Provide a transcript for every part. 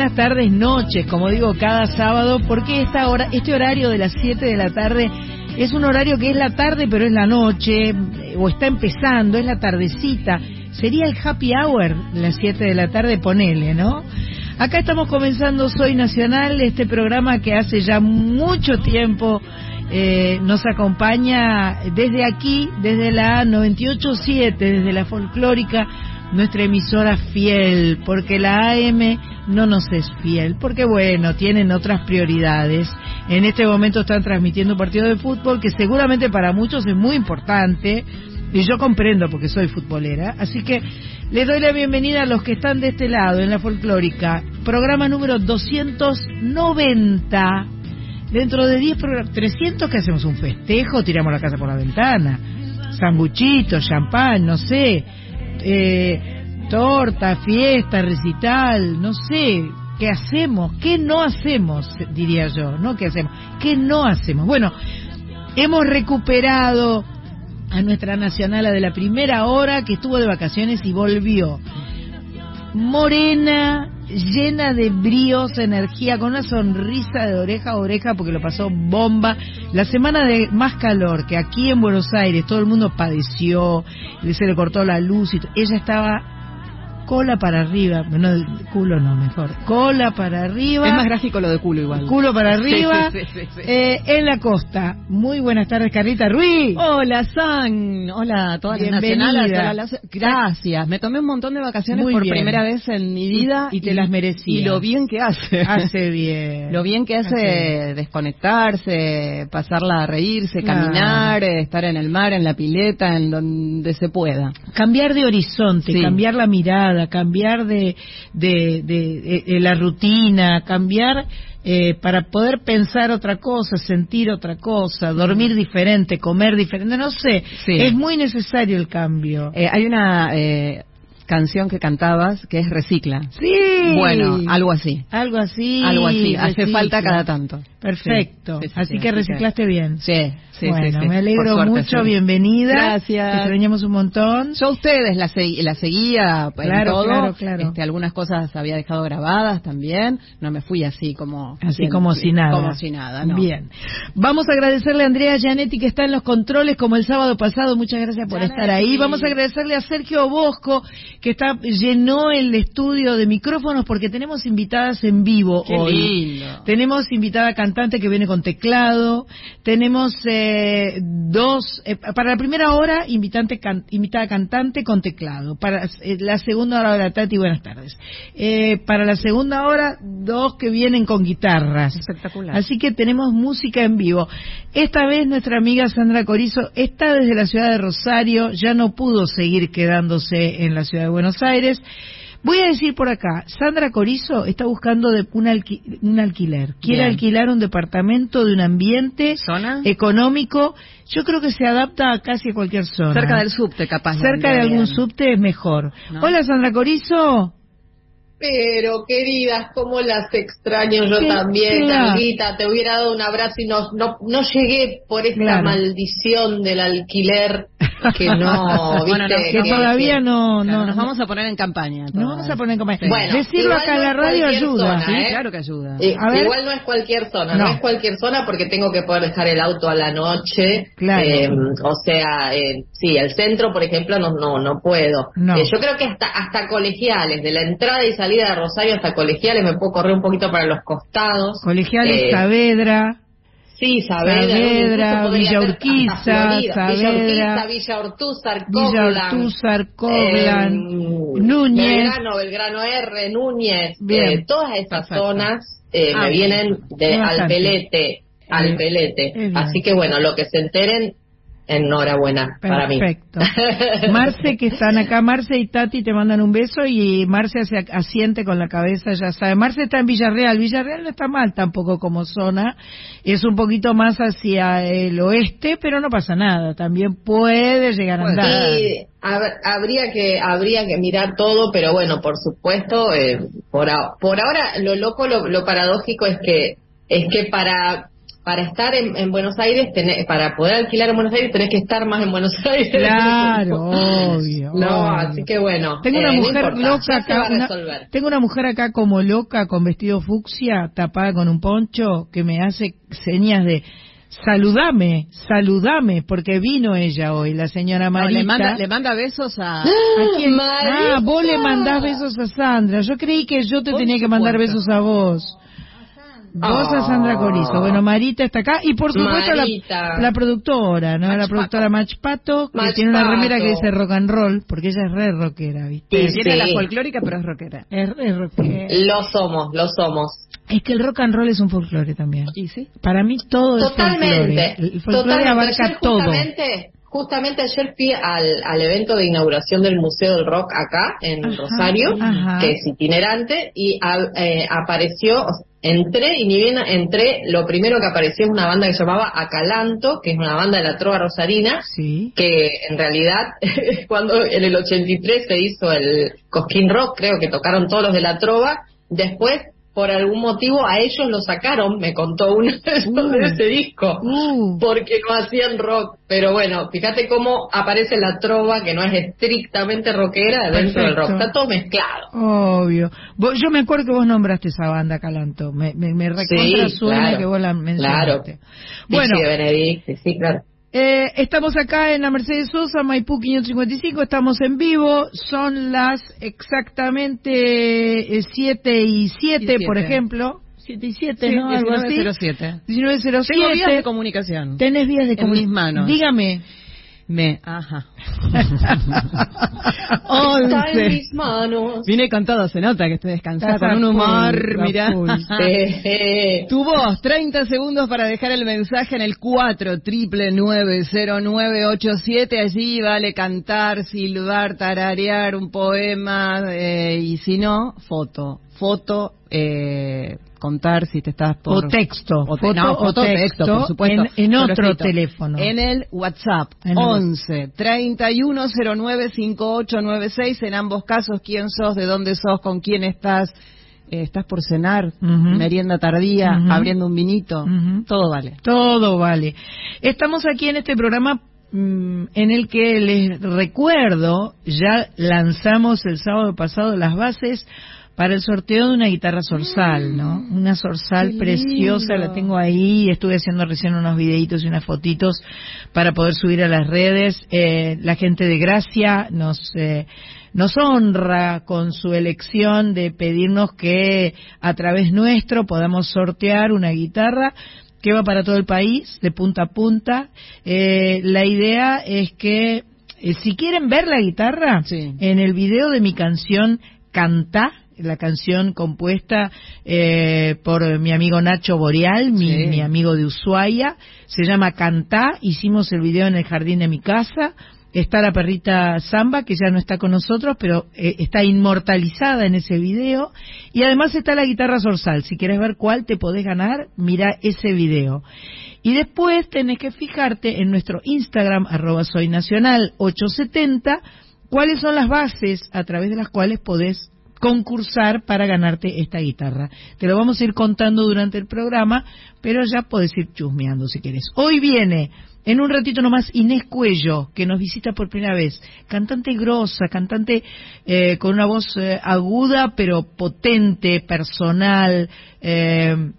Buenas tardes, noches, como digo cada sábado, porque esta hora, este horario de las 7 de la tarde es un horario que es la tarde, pero es la noche, o está empezando, es la tardecita. Sería el happy hour, las 7 de la tarde, ponele, ¿no? Acá estamos comenzando Soy Nacional, este programa que hace ya mucho tiempo eh, nos acompaña desde aquí, desde la 98.7, desde la folclórica, nuestra emisora fiel, porque la AM no nos es fiel, porque bueno, tienen otras prioridades. En este momento están transmitiendo un partido de fútbol que seguramente para muchos es muy importante, y yo comprendo porque soy futbolera, así que le doy la bienvenida a los que están de este lado, en la folclórica, programa número 290. Dentro de 10 programas, 300 que hacemos un festejo, tiramos la casa por la ventana, sanguchitos, champán, no sé, eh, torta, fiesta, recital, no sé, ¿qué hacemos? ¿Qué no hacemos? Diría yo, ¿no? ¿Qué hacemos? ¿Qué no hacemos? Bueno, hemos recuperado a nuestra nacional de la primera hora que estuvo de vacaciones y volvió. Morena, llena de bríos, energía, con una sonrisa de oreja a oreja porque lo pasó bomba. La semana de más calor que aquí en Buenos Aires todo el mundo padeció, se le cortó la luz y ella estaba cola para arriba, no, culo no, mejor, cola para arriba. Es más gráfico lo de culo igual. Culo para arriba, eh, en la costa. Muy buenas tardes, Carlita Ruiz. Hola, San. Hola a todas las nacionales. Gracias. Me tomé un montón de vacaciones por primera vez en mi vida. Y, te las merecía. Y lo bien que hace. Hace bien. Lo bien que hace, desconectarse, pasarla a reírse, caminar, estar en el mar, en la pileta, en donde se pueda. Cambiar de horizonte, cambiar la mirada cambiar de, de, la rutina, cambiar eh, para poder pensar otra cosa, sentir otra cosa, dormir diferente, comer diferente, no sé, es muy necesario el cambio. Eh, hay una eh, canción que cantabas que es Recicla. Sí. Bueno, algo así. Algo así. Algo así. Hace falta cada tanto. Perfecto. así que reciclaste bien. Sí. Sí, bueno, me alegro mucho, bienvenida. Gracias. Te extrañamos un montón. Yo a ustedes la, la seguía claro, todo. Claro, claro. Este, algunas cosas había dejado grabadas también. No me fui así como... Así como si nada. Como si nada, ¿no? Bien. Vamos a agradecerle a Andrea Gianetti que está en los controles como el sábado pasado. Muchas gracias por estar ahí. Vamos a agradecerle a Sergio Bosco que está llenó el estudio de micrófonos porque tenemos invitadas en vivo Qué hoy. Lindo. Tenemos invitada cantante que viene con teclado. Tenemos... Eh, dos, eh, para la primera hora, invitante, invitada cantante con teclado. Para eh, la segunda hora, la Tati, buenas tardes. Eh, para la segunda hora, dos que vienen con guitarras. Espectacular. Así que tenemos música en vivo. Esta vez nuestra amiga Sandra Corizo está desde la ciudad de Rosario, ya no pudo seguir quedándose en la ciudad de Buenos Aires. Voy a decir por acá, Sandra Corizo está buscando de un, alquiler. Quiere alquilar un departamento de un ambiente económico. Yo creo que se adapta a casi cualquier zona. Cerca del subte, capaz. Cerca de algún subte es mejor. Hola, Sandra Corizo. Pero, queridas, cómo las extraño yo también, Carlita. Te hubiera dado un abrazo y no, no, no llegué por esta maldición del alquiler que no, ¿viste? que todavía no, no, nos vamos a poner en campaña. Nos vamos a poner en campaña. Bueno, decirlo acá en la radio ayuda. sí, ¿eh? claro que ayuda. Eh, igual no es cualquier zona, no. es cualquier zona porque tengo que poder dejar el auto a la noche. Claro. Eh, o sea, eh, sí, el centro, por ejemplo, no, no, no puedo. yo creo que hasta, hasta colegiales, de la entrada y salida salida de Rosario hasta Colegiales, me puedo correr un poquito para los costados. Colegiales, eh, Saavedra. Sí, Saavedra, Villa Urquiza, Saavedra, Villa Ortúzar, Villa Ortúzar, Coblan, eh, Núñez. Belgrano, Belgrano R, Núñez, eh, todas esas zonas eh, me ah, vienen de Alpelete, Alpelete. Así que bueno, lo que se enteren enhorabuena para mí. Perfecto. Marce, que están acá, Marce y Tati te mandan un beso y Marce se asiente con la cabeza, ya sabe. Marce está en Villarreal, Villarreal no está mal tampoco como zona, es un poquito más hacia el oeste, pero no pasa nada, también puede llegar a andar. Sí, habría que habría que mirar todo, pero bueno, por supuesto, eh, por, por ahora lo loco, lo, lo paradójico es que es que para para estar en, Buenos Aires, para poder alquilar en Buenos Aires, tenés que estar más en Buenos Aires. Claro, obvio. No, así que bueno. Tengo una eh, mujer loca acá. tengo una mujer acá como loca con vestido fucsia, tapada con un poncho, que me hace señas de saludame, saludame, porque vino ella hoy, la señora Marita. le, manda, le manda besos a... ¿A quién? Ah, vos le mandás besos a Sandra. Yo creí que yo te tenía que mandar besos a vos. Vos a Sandra Corizo. Bueno, Marita está acá. Y por supuesto la, la, productora, ¿no? la productora Machpato, que tiene una remera que dice rock and roll, porque ella es re rockera, ¿viste? Sí, tiene la folclórica, pero es rockera. Es re rockera. Lo somos, lo somos. Es que el rock and roll es un folclore también. ¿Y sí? Para mí todo es folclore. El folclore abarca todo. Justamente ayer fui al, al, evento de inauguración del Museo del Rock acá en Rosario, que es itinerante, y eh, apareció, entré y ni bien entré, lo primero que apareció es una banda que se llamaba Acalanto, que es una banda de la trova rosarina, que en realidad cuando en el 83 se hizo el Cosquín Rock, creo que tocaron todos los de la trova, después por algún motivo a ellos lo sacaron, me contó uno de uh. ese disco, uh. porque no hacían rock. Pero bueno, fíjate cómo aparece la trova, que no es estrictamente rockera, dentro del rock. Está todo mezclado. Obvio. yo me acuerdo que vos nombraste esa banda, Calanto. Me, me, me recontra suena que vos la mencionaste. Claro. Bueno. Sí, sí, claro. Eh, estamos acá en la Mercedes Sosa, Maipú 555, estamos en vivo, son las exactamente 7 eh, y 7, por ejemplo. 7 y 7, ¿no? 1907. 1907. Tengo vías de comunicación. Tenés vías de comunicación. En mis manos. Dígame. Me, ajá. Once. en mis manos. Vine con todo, se nota que estoy descansada, con un humor, mirá. tu voz, 30 segundos para dejar el mensaje en el 4 triple 90987. Allí vale cantar, silbar, tararear un poema eh, y si no, foto. Foto, eh, contar si te estás por... O texto. O foto, texto, por supuesto. En, otro teléfono. En el WhatsApp. En 11 3109 5896. En ambos casos, quién sos, de dónde sos, con quién estás. Eh, estás por cenar, merienda tardía, abriendo un vinito, todo vale. Todo vale. Estamos aquí en este programa mm, en el que les recuerdo, ya lanzamos el sábado pasado las bases para el sorteo de una guitarra Sorsal, ¿no? Mm, una Sorsal preciosa, la tengo ahí, estuve haciendo recién unos videitos y unas fotitos para poder subir a las redes. Eh, la gente de Gracia nos... Eh, nos honra con su elección de pedirnos que a través nuestro podamos sortear una guitarra que va para todo el país, de punta a punta. Eh, la idea es que si quieren ver la guitarra, en el video de mi canción Canta, la canción compuesta eh, por mi amigo Nacho Boreal, mi, amigo de Ushuaia. Se llama Cantá. Hicimos el video en el jardín de mi casa. Está la perrita Samba, que ya no está con nosotros, pero eh, está inmortalizada en ese video. Y además está la guitarra Sorsal. Si quieres ver cuál te podés ganar, mira ese video. Y después tenés que fijarte en nuestro Instagram, arroba soy nacional 870, cuáles son las bases a través de las cuales podés concursar para ganarte esta guitarra. Te lo vamos a ir contando durante el programa, pero ya puedes ir chusmeando si quieres. Hoy viene, en un ratito nomás, Inés Cuello, que nos visita por primera vez. Cantante grosa, cantante eh, con una voz eh, aguda, pero potente, personal. Eh,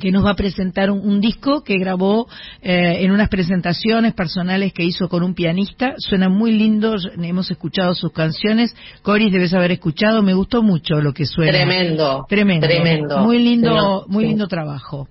que nos va a presentar un, disco que grabó eh, en unas presentaciones personales que hizo con un pianista. Suena muy lindo, hemos escuchado sus canciones. Coris debes haber escuchado, me gustó mucho lo que suena. Tremendo. Tremendo. Tremendo. Muy lindo, muy lindo trabajo.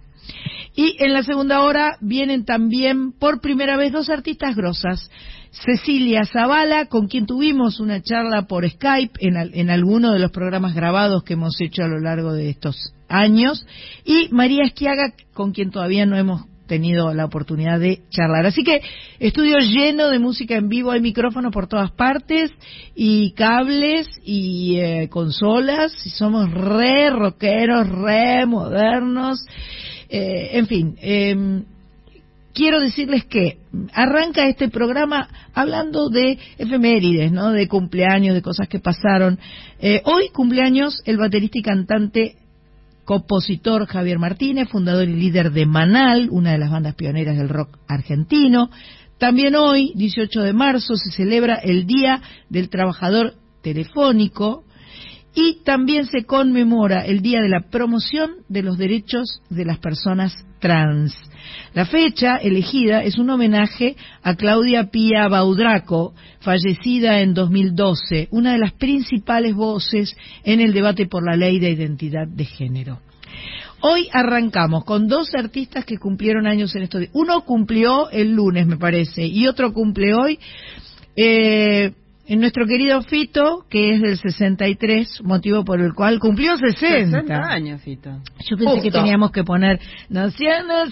Y en la segunda hora vienen también por primera vez dos artistas grosas. Cecilia Zavala, con quien tuvimos una charla por Skype en, en alguno de los programas grabados que hemos hecho a lo largo de estos años, y María Esquiaga, con quien todavía no hemos tenido la oportunidad de charlar. Así que estudio lleno de música en vivo, hay micrófonos por todas partes y cables y eh, consolas y somos re rockeros, re modernos. Eh, en fin, em, quiero decirles que arranca este programa hablando de efemérides, ¿no? De cumpleaños, de cosas que pasaron. Eh, hoy cumpleaños el baterista y cantante compositor Javier Martínez, fundador y líder de Manal, una de las bandas pioneras del rock argentino. También hoy, 18 de marzo, se celebra el Día del Trabajador Telefónico y también se conmemora el Día de la Promoción de los Derechos de las Personas Trans. La fecha elegida es un homenaje a Claudia Pía Baudraco, fallecida en 2012, una de las principales voces en el debate por la ley de identidad de género. Hoy arrancamos con dos artistas que cumplieron años en estos días. Uno cumplió el lunes, me parece, y otro cumple hoy. Eh, en nuestro querido Fito, que es del 63, motivo por el cual cumplió 60. 60 años, Fito. Yo pensé que teníamos que poner, nació en el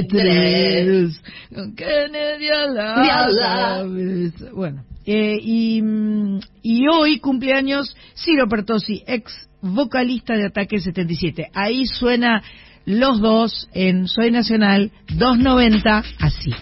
63, con Kennedy a la Bueno, eh, y, y hoy cumpleaños Ciro Pertosi, ex vocalista de Ataque 77. Ahí suena los dos en Soy Nacional 290, así.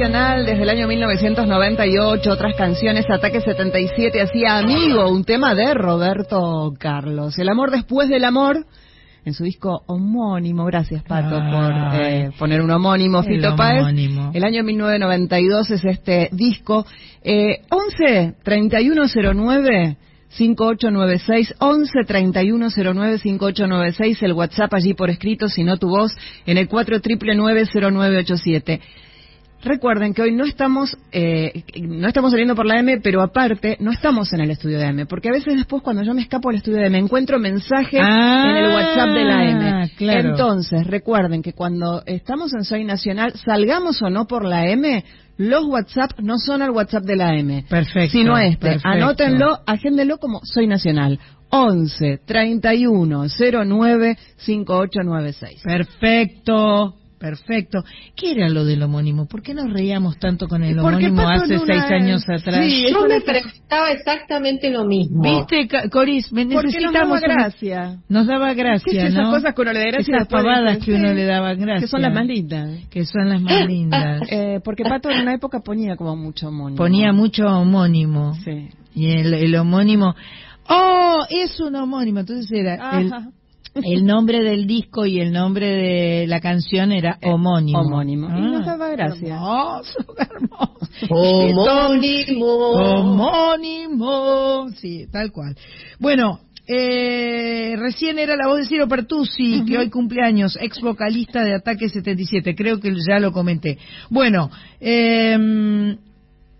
Nacional desde el año 1998, otras canciones, Ataque 77, hacía Amigo, un tema de Roberto Carlos. El amor después del amor, en su disco homónimo, gracias Pato por eh, poner un homónimo, Fito Páez. El año 1992 es este disco. Eh, 11 3109 5896 11 3109 5896 el WhatsApp allí por escrito, si no tu voz, en el 4 0987. Recuerden que hoy no estamos eh, no estamos saliendo por la M, pero aparte no estamos en el estudio de M, porque a veces después cuando yo me escapo al estudio de M encuentro mensajes en el WhatsApp de la M. Ah, Entonces, recuerden que cuando estamos en Soy Nacional, salgamos o no por la M, los WhatsApp no son al WhatsApp de la M. Perfecto. Sino este. Anótenlo, agéndenlo como Soy Nacional. 11 31 09 5896. Perfecto. Perfecto. ¿Qué era lo del homónimo? ¿Por qué nos reíamos tanto con el homónimo hace seis años atrás? Sí, yo me preguntaba exactamente lo mismo. ¿Viste, Coris? Me necesitamos... Nos daba gracia. Nos daba gracia, Esas cosas que uno le da gracia. Esas pavadas que uno le daba gracia. Que son las más lindas. Que son las más lindas. eh, porque Pato en una época ponía como mucho homónimo. Ponía mucho homónimo. Sí. Y el, el homónimo... ¡Oh! Es un homónimo. Entonces era... El, el nombre del disco y el nombre de la canción era eh, homónimo. Homónimo. y nos daba gracia. Homónimo. Homónimo. Sí, tal cual. Bueno, eh, recién era la voz de Ciro Pertusi, que hoy cumpleaños, ex vocalista de Ataque 77. Creo que ya lo comenté. Bueno, eh,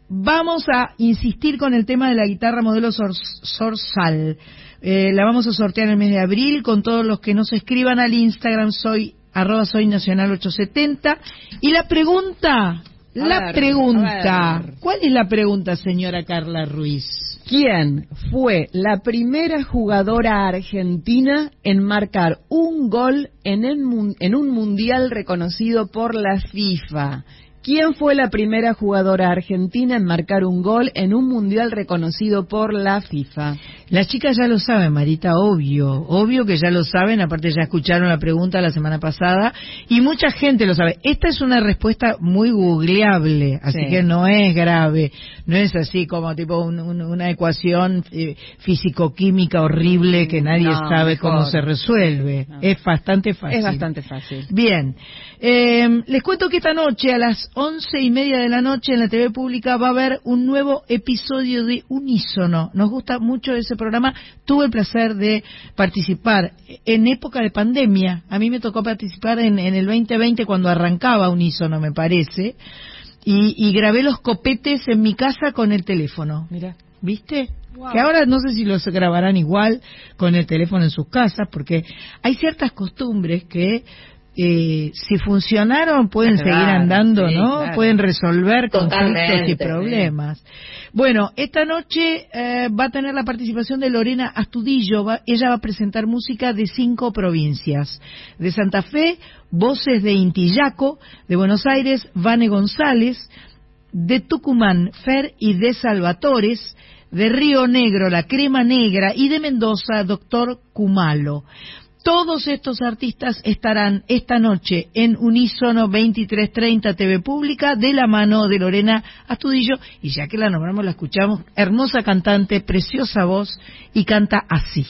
vamos a insistir con el tema de la guitarra modelo Sorsal. Eh, la vamos a sortear en el mes de abril con todos los que nos escriban al Instagram soy arroba soy nacional 870 y la pregunta la pregunta ¿cuál es la pregunta señora Carla Ruiz? ¿Quién fue la primera jugadora argentina en marcar un gol en, en un mundial reconocido por la FIFA? ¿Quién fue la primera jugadora argentina en marcar un gol en un mundial reconocido por la FIFA? Las chicas ya lo saben, Marita, obvio, obvio que ya lo saben, aparte ya escucharon la pregunta la semana pasada y mucha gente lo sabe. Esta es una respuesta muy googleable, así que no es grave, no es así como tipo una ecuación eh, físico-química horrible que nadie sabe cómo se resuelve. Es bastante fácil. Es bastante fácil. Bien, eh, les cuento que esta noche a las once y media de la noche en la TV pública va a haber un nuevo episodio de Unísono. Nos gusta mucho ese programa. Tuve el placer de participar en época de pandemia. A mí me tocó participar en, el 2020 cuando arrancaba Unísono, me parece. Y, grabé los copetes en mi casa con el teléfono. Mira. ¿Viste? Que ahora no sé si los grabarán igual con el teléfono en sus casas, porque hay ciertas costumbres que eh, si funcionaron pueden seguir andando, ¿no? Pueden resolver conflictos y problemas. Bueno, esta noche eh, va a tener la participación de Lorena Astudillo. ella va a presentar música de cinco provincias. De Santa Fe, voces de Intillaco, de Buenos Aires, Vane González, de Tucumán, Fer y de Salvatores, de Río Negro, La Crema Negra y de Mendoza, Doctor Cumalo. Todos estos artistas estarán esta noche en Unísono 2330 TV Pública de la mano de Lorena Astudillo y ya que la nombramos la escuchamos, hermosa cantante, preciosa voz y canta así.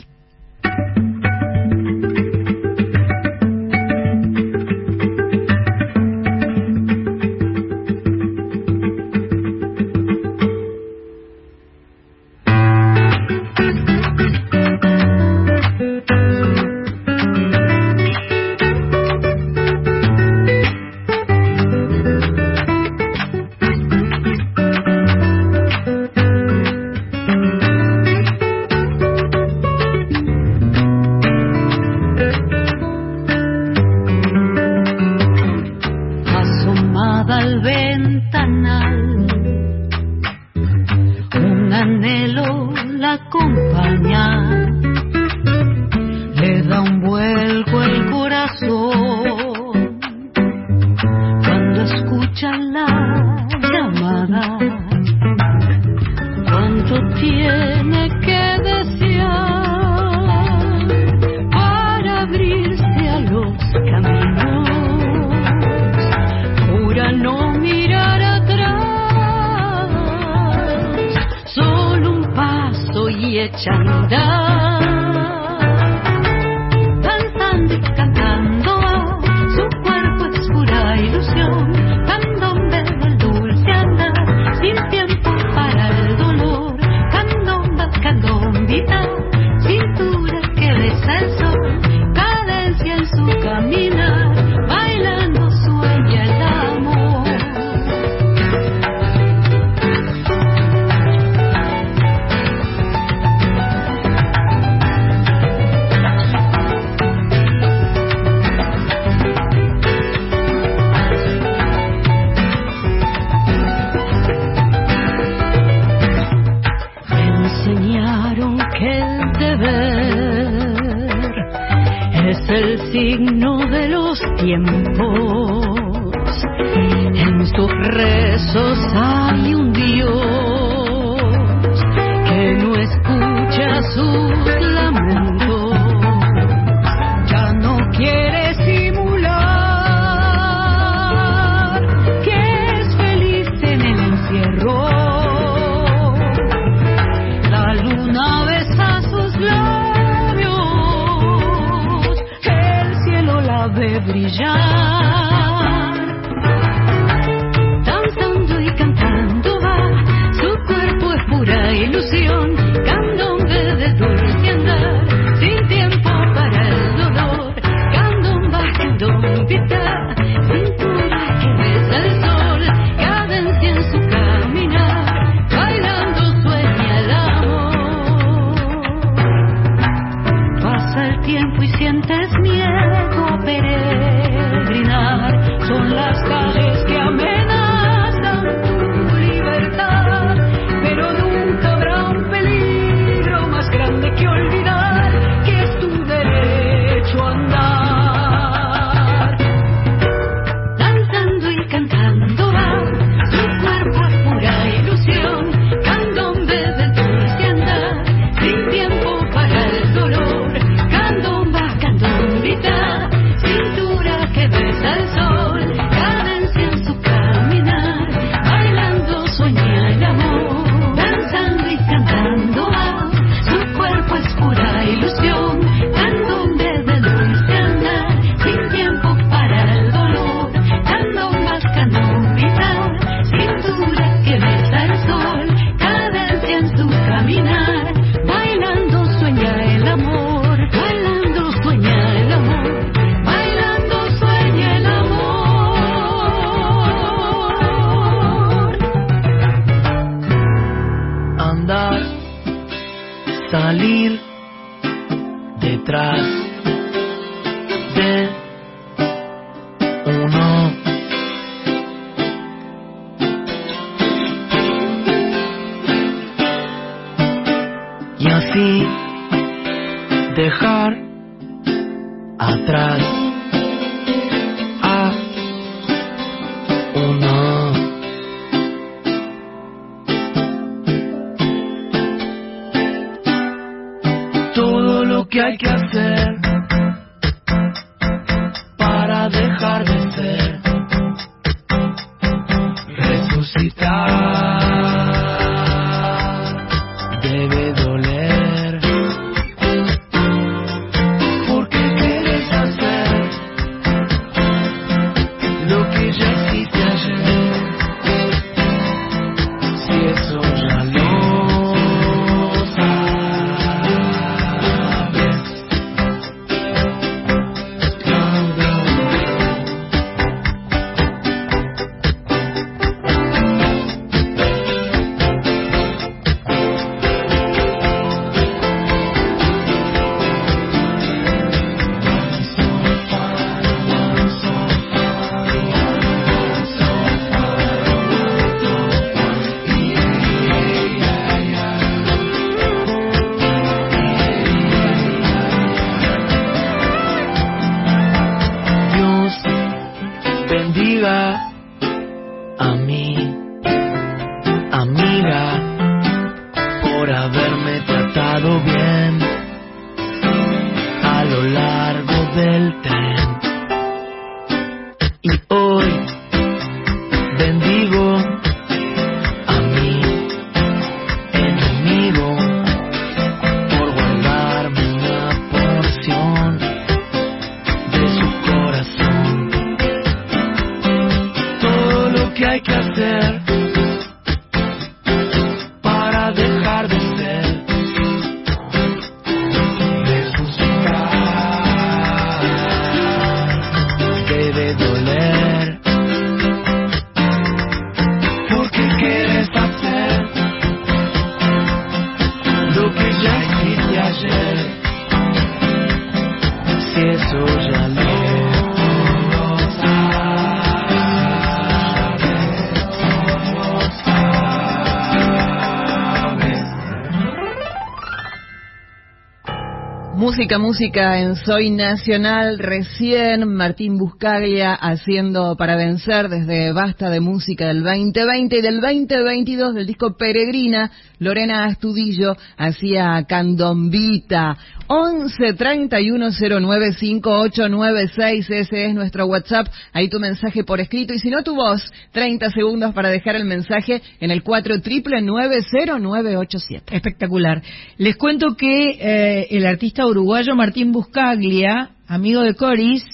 Música, música en Soy Nacional. Recién Martín Buscaglia haciendo para vencer desde Basta de Música del 2020 y del 2022 del disco Peregrina. Lorena Astudillo hacía Candombita. 11 31 09 5896. Ese es nuestro WhatsApp. Ahí tu mensaje por escrito. Y si no, tu voz. 30 segundos para dejar el mensaje en el 4 triple 90987. Espectacular. Les cuento que eh, el artista uruguayo Martín Buscaglia, amigo de Coris,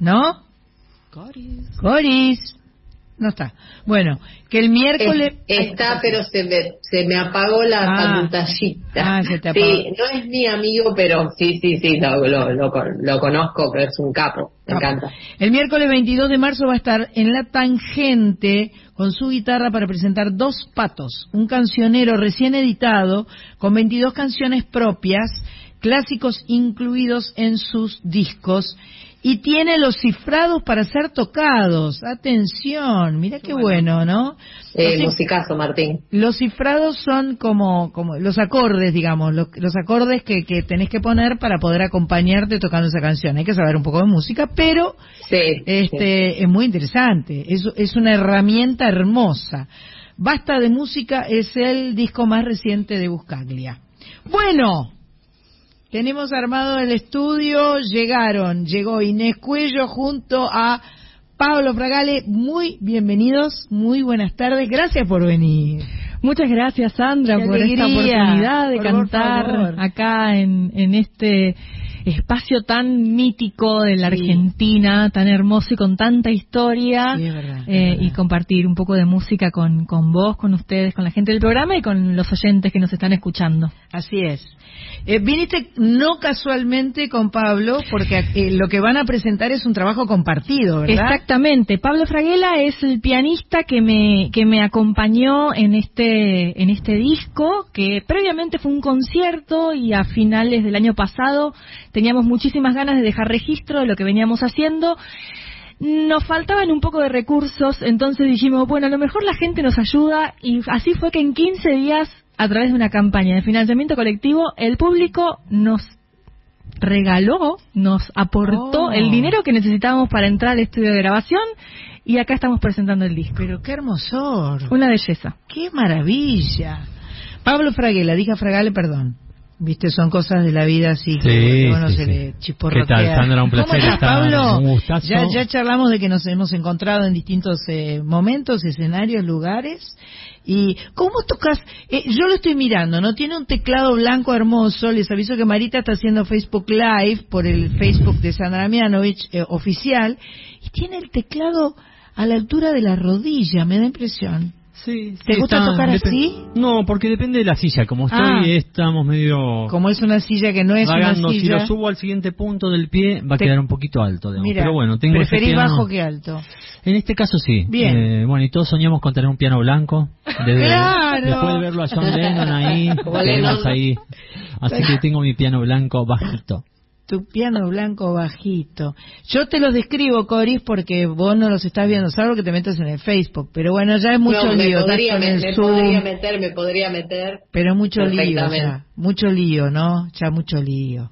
¿no? Coris. Coris. No está. Bueno, que el miércoles... está, pero se me, se me apagó la ah. pantallita. Ah, se te apagó. Sí, no es mi amigo, pero sí, sí, sí, lo, lo, lo, conozco, pero es un capo. Me encanta. El miércoles 22 de marzo va a estar en La Tangente con su guitarra para presentar Dos Patos, un cancionero recién editado con 22 canciones propias, clásicos incluidos en sus discos y tiene los cifrados para ser tocados. Atención, mira qué bueno, ¿no? Eh, musicazo, Martín. Los cifrados son como, como los acordes, digamos, los, los acordes que, que, tenés que poner para poder acompañarte tocando esa canción. Hay que saber un poco de música, pero este es muy interesante. Es, es una herramienta hermosa. Basta de música es el disco más reciente de Buscaglia. Bueno, tenemos armado el estudio, llegaron, llegó Inés Cuello junto a Pablo Fragale. Muy bienvenidos, muy buenas tardes, gracias por venir. Muchas gracias Sandra por esta oportunidad de cantar acá en, en este espacio tan mítico de la Argentina, tan hermoso y con tanta historia, eh, y compartir un poco de música con, con vos, con ustedes, con la gente del programa y con los oyentes que nos están escuchando. Así es. Eh, viniste no casualmente con Pablo, porque eh, lo que van a presentar es un trabajo compartido, ¿verdad? Exactamente. Pablo Fraguela es el pianista que me, que me acompañó en este, en este disco, que previamente fue un concierto y a finales del año pasado teníamos muchísimas ganas de dejar registro de lo que veníamos haciendo. Nos faltaban un poco de recursos, entonces dijimos, bueno, a lo mejor la gente nos ayuda y así fue que en 15 días, a través de una campaña de financiamiento colectivo, el público nos regaló, nos aportó oh. el dinero que necesitábamos para entrar al estudio de grabación y acá estamos presentando el disco. Pero qué hermosor. Una belleza. Qué maravilla. Pablo Fraguela, diga Fragale, perdón. Viste, son cosas de la vida así que uno se le chisporrotea. ¿Qué tal, Sandra? Un placer ¿Cómo Pablo? Un ya, ya charlamos de que nos hemos encontrado en distintos eh, momentos, escenarios, lugares. ¿Y cómo tocas? Eh, yo lo estoy mirando, ¿no? Tiene un teclado blanco hermoso. Les aviso que Marita está haciendo Facebook Live por el Facebook de Sandra Mianovich eh, oficial. Y tiene el teclado a la altura de la rodilla, me da impresión. Sí, ¿Te gusta tocar así? No, porque depende de la silla. Como estoy, ah. estamos medio. Como es una silla que no es una silla. Si lo subo al siguiente punto del pie, va a quedar un poquito alto. Pero bueno, tengo ¿Preferís bajo que alto? En este caso sí. Bien. Eh, bueno, y todos soñamos con tener un piano blanco. claro. Después de verlo a John Lennon ahí, ahí. Así que tengo mi piano blanco bajito tu piano blanco bajito. Yo te los describo, Coris, porque vos no los estás viendo, salvo que te metas en el Facebook. Pero bueno, ya es mucho lío. Me podría, podría meter, me podría meter. Pero mucho lío, ya. Mucho lío, ¿no? Ya mucho lío.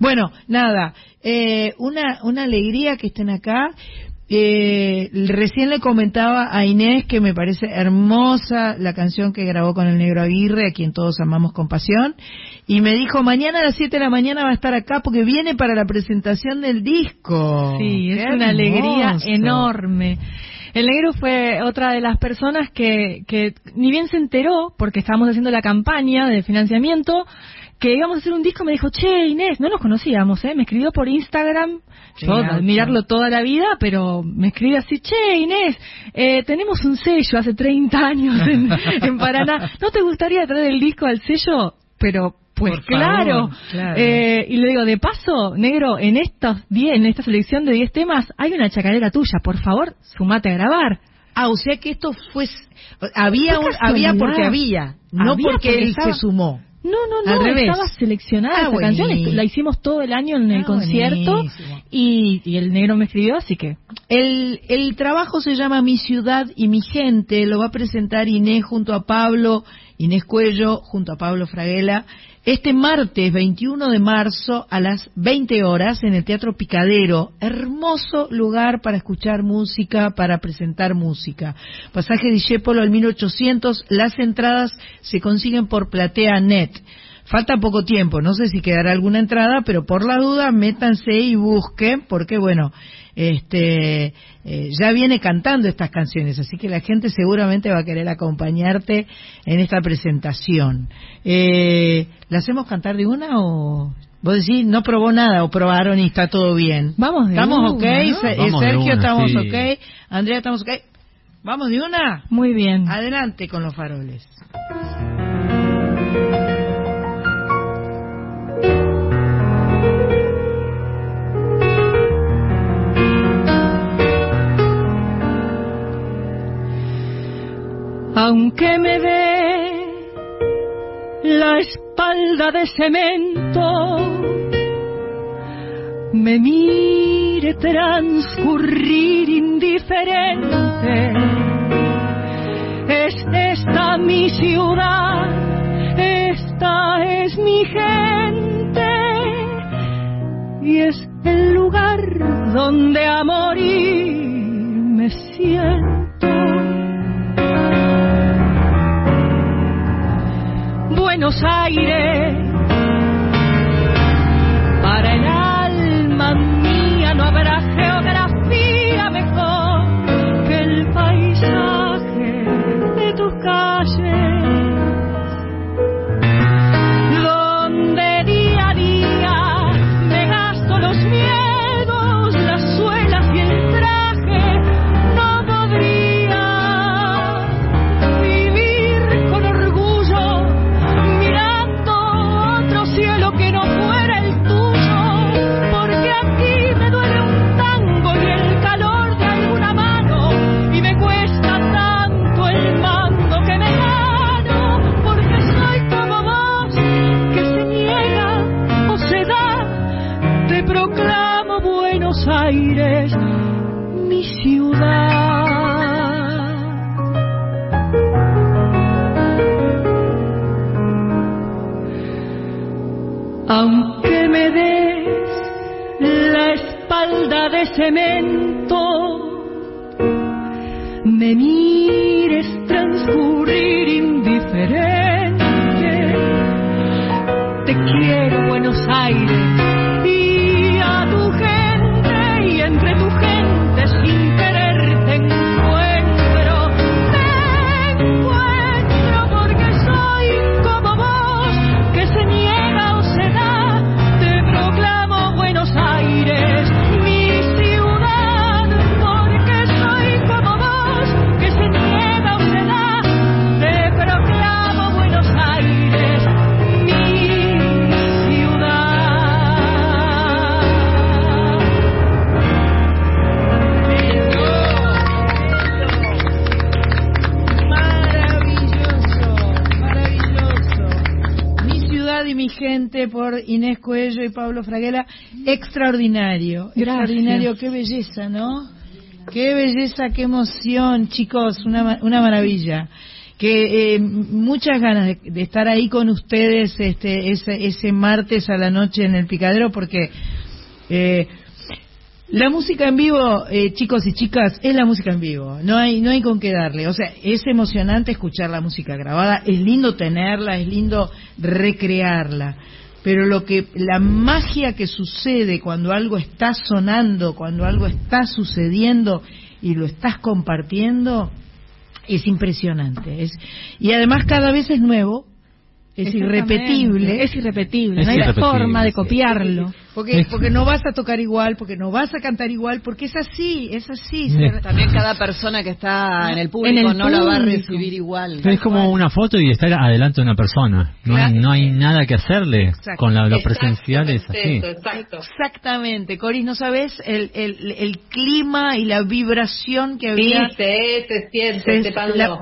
Bueno, nada, eh, una, una alegría que estén acá. Eh, recién le comentaba a Inés que me parece hermosa la canción que grabó con el Negro Aguirre, a quien todos amamos con pasión, y me dijo, mañana a las 7 de la mañana va a estar acá porque viene para la presentación del disco. Sí, es una alegría enorme. El negro fue otra de las personas que, que ni bien se enteró, porque estábamos haciendo la campaña de financiamiento, que íbamos a hacer un disco, me dijo, che, Inés, no nos conocíamos, ¿eh? Me escribió por Instagram, yo admirarlo toda la vida, pero me escribe así, che, Inés, eh, tenemos un sello hace 30 años en, en Paraná, ¿no te gustaría traer el disco al sello? Pero pues claro. Eh, y le digo, de paso, negro, en estos diez, en esta selección de 10 temas hay una chacarera tuya, por favor, sumate a grabar. Ah, o sea que esto fue había un, había porque había, no porque, él se sumó. No, no, no, estaba seleccionada ah, esa canción, la hicimos todo el año en el ah, concierto y, y, el negro me escribió, así que... El, el trabajo se llama Mi Ciudad y Mi Gente, lo va a presentar Inés junto a Pablo Inés Cuello junto a Pablo Fraguela este martes 21 de marzo a las 20 horas en el Teatro Picadero. Hermoso lugar para escuchar música, para presentar música. Pasaje Dijépolo al 1800. Las entradas se consiguen por Platea Net. Falta poco tiempo, no sé si quedará alguna entrada, pero por la duda métanse y busquen, porque bueno, este, eh, ya viene cantando estas canciones, así que la gente seguramente va a querer acompañarte en esta presentación. Eh, ¿La hacemos cantar de una o vos decís no probó nada o probaron y está todo bien? Vamos de ¿Estamos ok? Sergio, estamos ok. Andrea, estamos ok. ¿Vamos de una? Muy bien. Adelante con los faroles. Aunque me dé la espalda de cemento, me mire transcurrir indiferente. Es esta mi ciudad, esta es mi gente y es el lugar donde a morir me siento. Buenos Aires. Cemento, por Inés Cuello y Pablo Fraguela. Extraordinario, extraordinario, qué belleza, ¿no? Qué belleza, qué emoción, chicos, una, una maravilla. Que eh, muchas ganas de, estar ahí con ustedes este, ese, ese martes a la noche en el picadero porque eh, la música en vivo, eh, chicos y chicas, es la música en vivo. No hay, no hay con qué darle. O sea, es emocionante escuchar la música grabada, es lindo tenerla, es lindo recrearla. Pero lo que, la magia que sucede cuando algo está sonando, cuando algo está sucediendo y lo estás compartiendo, es impresionante. Es, y además cada vez es nuevo, es irrepetible. Es irrepetible, no hay forma de copiarlo. Porque, porque no vas a tocar igual, porque no vas a cantar igual, porque es así, es así. También cada persona que está en el público no lo va a recibir igual. Es como una foto y estar adelante de una persona. No, hay, no hay nada que hacerle con la, lo presencial es así. Exactamente. Coris, ¿no sabes el, el, el, clima y la vibración que había? Sí, se, siente,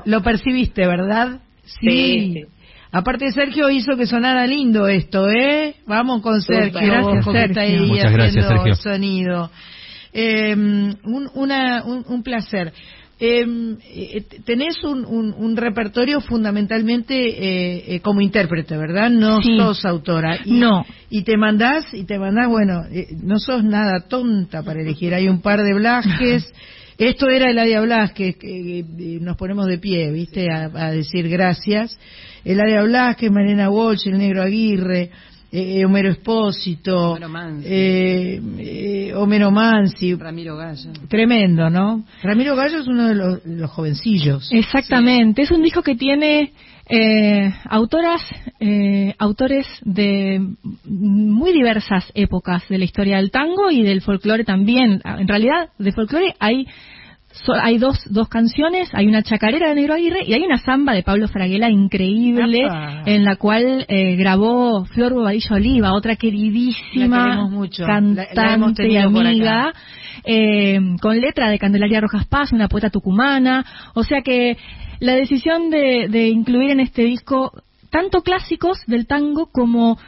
lo percibiste, ¿verdad? sí. Aparte Sergio hizo que sonara lindo esto, ¿eh? Vamos con Sergio. Gracias, Sergio. Muchas gracias, Sergio. sonido. Eh, un, una, un, placer. em, eh, tenés un, un, repertorio fundamentalmente eh, eh, como intérprete, ¿verdad? No sos autora. Y, no. Y te mandás, y te mandás, bueno, no sos nada tonta para elegir. Hay un par de Blasques. Esto era Eladia Blasquez, que, nos ponemos de pie, ¿viste? A, a decir gracias. Eladia Blasquez, Mariana Walsh, el Negro Aguirre. Eh, eh, Homero Espósito, Homero Mansi, eh, eh, Homero Mansi, Ramiro Gallo. Tremendo, ¿no? Ramiro Gallo es uno de los, jovencillos. Exactamente, es un disco que tiene eh, autoras, eh, autores de muy diversas épocas de la historia del tango y del folclore también. En realidad, de folclore hay hay dos, dos canciones, hay una chacarera de Negro Aguirre y hay una samba de Pablo Fraguela increíble en la cual eh, grabó Flor Bobadilla Oliva, otra queridísima cantante y amiga, eh, con letra de Candelaria Rojas Paz, una poeta tucumana, o sea que la decisión de, de incluir en este disco tanto clásicos del tango como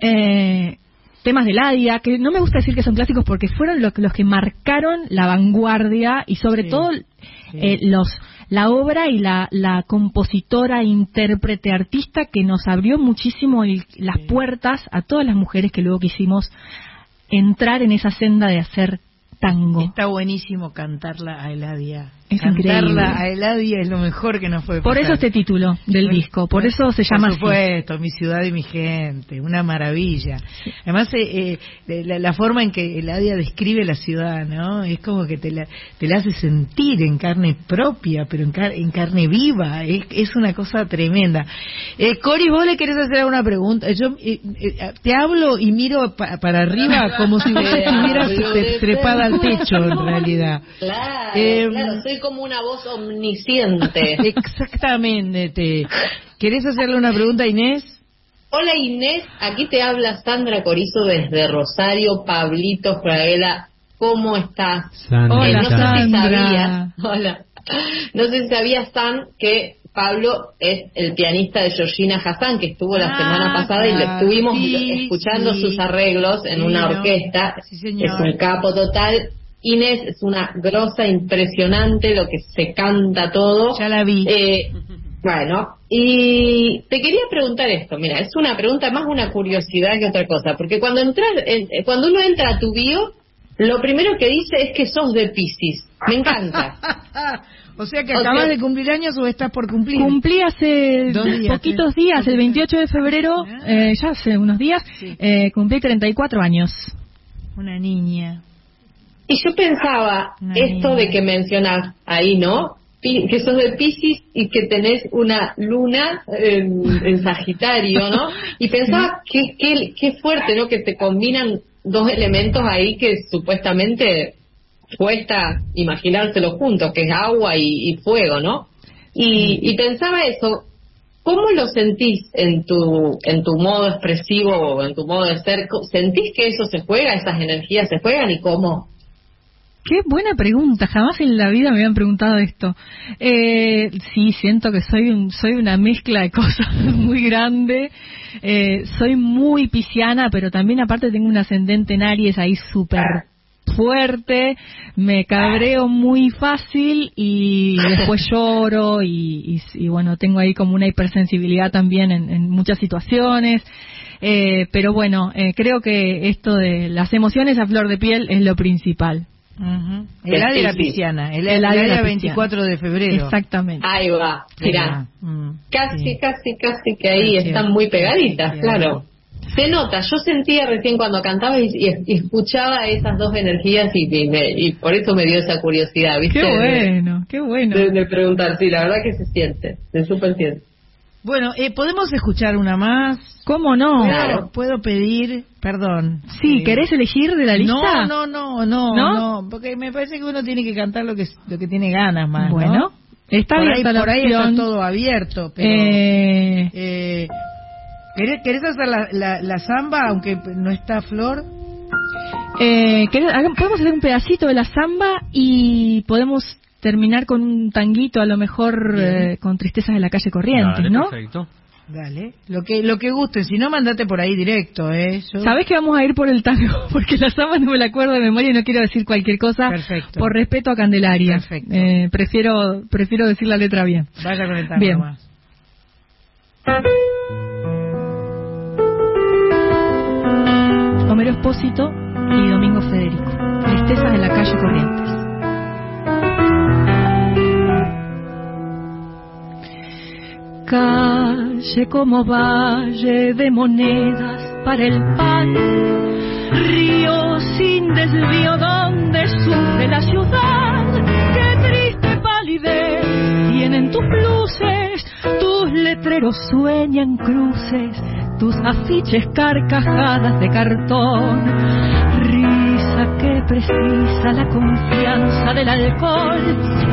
eh, temas de Ladia, que no me gusta decir que son clásicos porque fueron los, los que marcaron la vanguardia y sobre todo eh, los la obra y la, la compositora, intérprete, artista que nos abrió muchísimo las puertas a todas las mujeres que luego quisimos entrar en esa senda de hacer tango. Está buenísimo cantarla a Eladia. Cantarla a Eladia es lo mejor que nos fue Por eso este título del disco, por eso se llama Por supuesto, Mi ciudad y mi gente, una maravilla. Además, eh, eh, la, forma en que Eladia describe la ciudad, ¿no? Es como que te la, te la hace sentir en carne propia, pero en, en carne viva. Es, es, una cosa tremenda. Eh, Cori, vos le querés hacer alguna pregunta. Yo eh, te hablo y miro para arriba como si vos estuvieras trepada al techo, en realidad. Claro, claro, soy como una voz omnisciente. Exactamente. ¿Querés hacerle una pregunta a Inés? Hola Inés, aquí te habla Sandra Corizo desde Rosario, Pablito Fraela, ¿cómo estás? Hola, no Sandra. sé si sabías, hola, no sé si sabías, San, que Pablo es el pianista de Georgina Hassan, que estuvo la semana ah, pasada y le estuvimos escuchando sus arreglos en una orquesta. es un capo total. Inés es una grosa impresionante, lo que se canta todo. Ya la vi. Eh, bueno, y te quería preguntar esto, mira, es una pregunta más una curiosidad que otra cosa, porque cuando entras, eh, cuando uno entra a tu bio, lo primero que dice es que sos de Pisces. Me encanta. o sea que acabas de cumplir años o estás por cumplir. Cumplí hace poquitos días, el 28 de febrero, ah. eh, ya hace unos días, eh, cumplí 34 años. Una niña. Y yo pensaba, esto de que mencionas ahí, ¿no? que sos de Pisces y que tenés una luna en, Sagitario, ¿no? Y pensaba qué, qué, qué fuerte, ¿no? Que te combinan dos elementos ahí que supuestamente cuesta imaginárselo juntos, que es agua y, fuego, ¿no? Y, y, pensaba eso, ¿cómo lo sentís en tu, en tu modo expresivo o en tu modo de ser? ¿Sentís que eso se juega, esas energías se juegan y cómo? Qué buena pregunta, jamás en la vida me habían preguntado esto. Eh, sí, siento que soy un, soy una mezcla de cosas muy grande. Eh, soy muy pisciana, pero también aparte tengo un ascendente en Aries ahí súper fuerte, me cabreo muy fácil y después lloro y, bueno, tengo ahí como una hipersensibilidad también en, muchas situaciones. Eh, pero bueno, eh, creo que esto de las emociones a flor de piel es lo principal. El área la pisciana, el, área 24 de febrero. Exactamente. Ahí va, mira. Mm. Casi, casi, casi que ahí están muy pegaditas, claro. Se nota, yo sentía recién cuando cantaba y, escuchaba esas dos energías y, y, por eso me dio esa curiosidad, ¿viste? Qué bueno, qué bueno. De, preguntar, sí, la verdad que se siente, se súper siente. Bueno, eh, ¿podemos escuchar una más? ¿Cómo no? Claro. ¿Puedo pedir, perdón? Sí, eh, ¿querés elegir de la lista? No, no, no, no, porque me parece que uno tiene que cantar lo que lo que tiene ganas más, Bueno, está por ahí, por ahí está todo abierto, pero eh... Eh, ¿querés, hacer la, la, la, samba aunque no está Flor? Eh, podemos hacer un pedacito de la samba y podemos terminar con un tanguito, a lo mejor eh, con Tristezas de la calle Corrientes, ¿no? Perfecto. Dale, lo que lo que guste, si no mandate por ahí directo, ¿eh? Sabes que vamos a ir por el tango porque la samba no me la acuerdo de memoria y no quiero decir cualquier cosa. Perfecto. Por respeto a Candelaria. Perfecto. Eh, prefiero prefiero decir la letra bien. Vaya con el tango bien. Homero Espósito y Domingo Federico. Tristezas de la calle Corrientes. Calle como valle de monedas para el pan, río sin desvío donde sufre la ciudad, qué triste palidez tienen tus luces, tus letreros sueñan cruces, tus afiches carcajadas de cartón, que precisa la confianza del alcohol,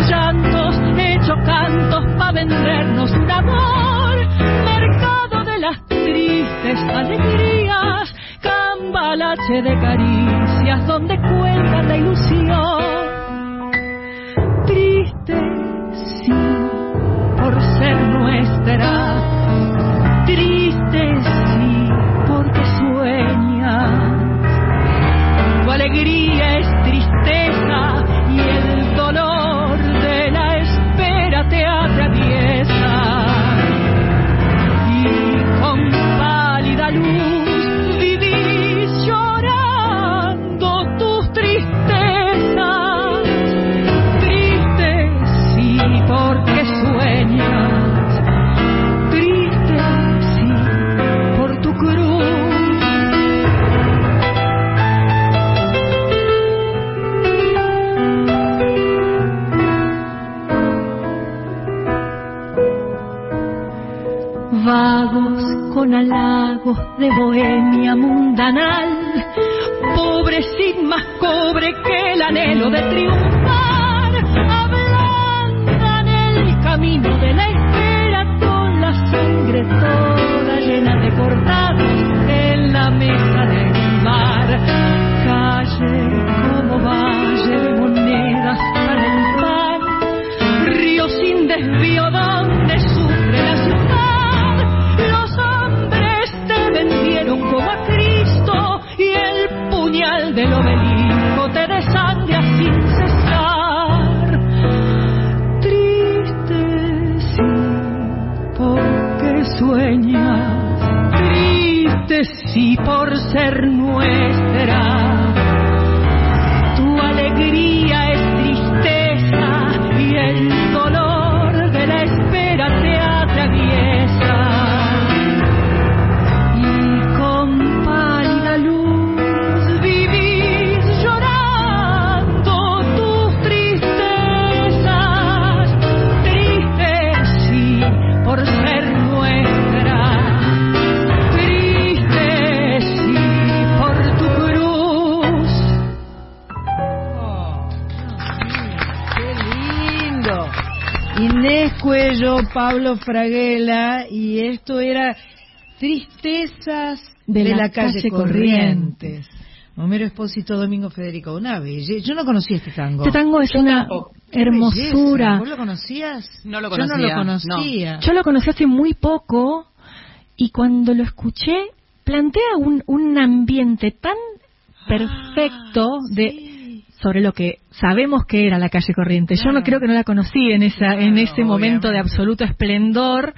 llantos hechos cantos para vendernos un amor, mercado de las tristes alegrías, cambalache de caricias donde cuelga la ilusión. Triste, sí, por ser nuestra. Triste alegría es tristeza y el dolor de la espera te atraviesa. Y con pálida luz vagos con halagos de bohemia mundanal, pobre sin más cobre que el anhelo de triunfar, ablandan el camino de la espera con la sangre toda llena de cortados en la mesa del bar, calle como valle de monedas para el pan, río sin desvío donde del obelisco te desangra sin cesar. Triste sí, porque sueñas, triste sí por ser nuestra. Tu alegría Pablo Fraguela, y esto era Tristezas de, la, calle, Corrientes. Homero Espósito, Domingo Federico, una belleza. Yo no conocía este tango. Este tango es una hermosura. ¿Vos lo conocías? No lo conocía. Yo no lo conocía. Yo lo conocí hace muy poco y cuando lo escuché plantea un, un ambiente tan perfecto ah, de sobre lo que sabemos que era la calle corriente. Yo no creo que no la conocí en esa en ese momento de absoluto esplendor,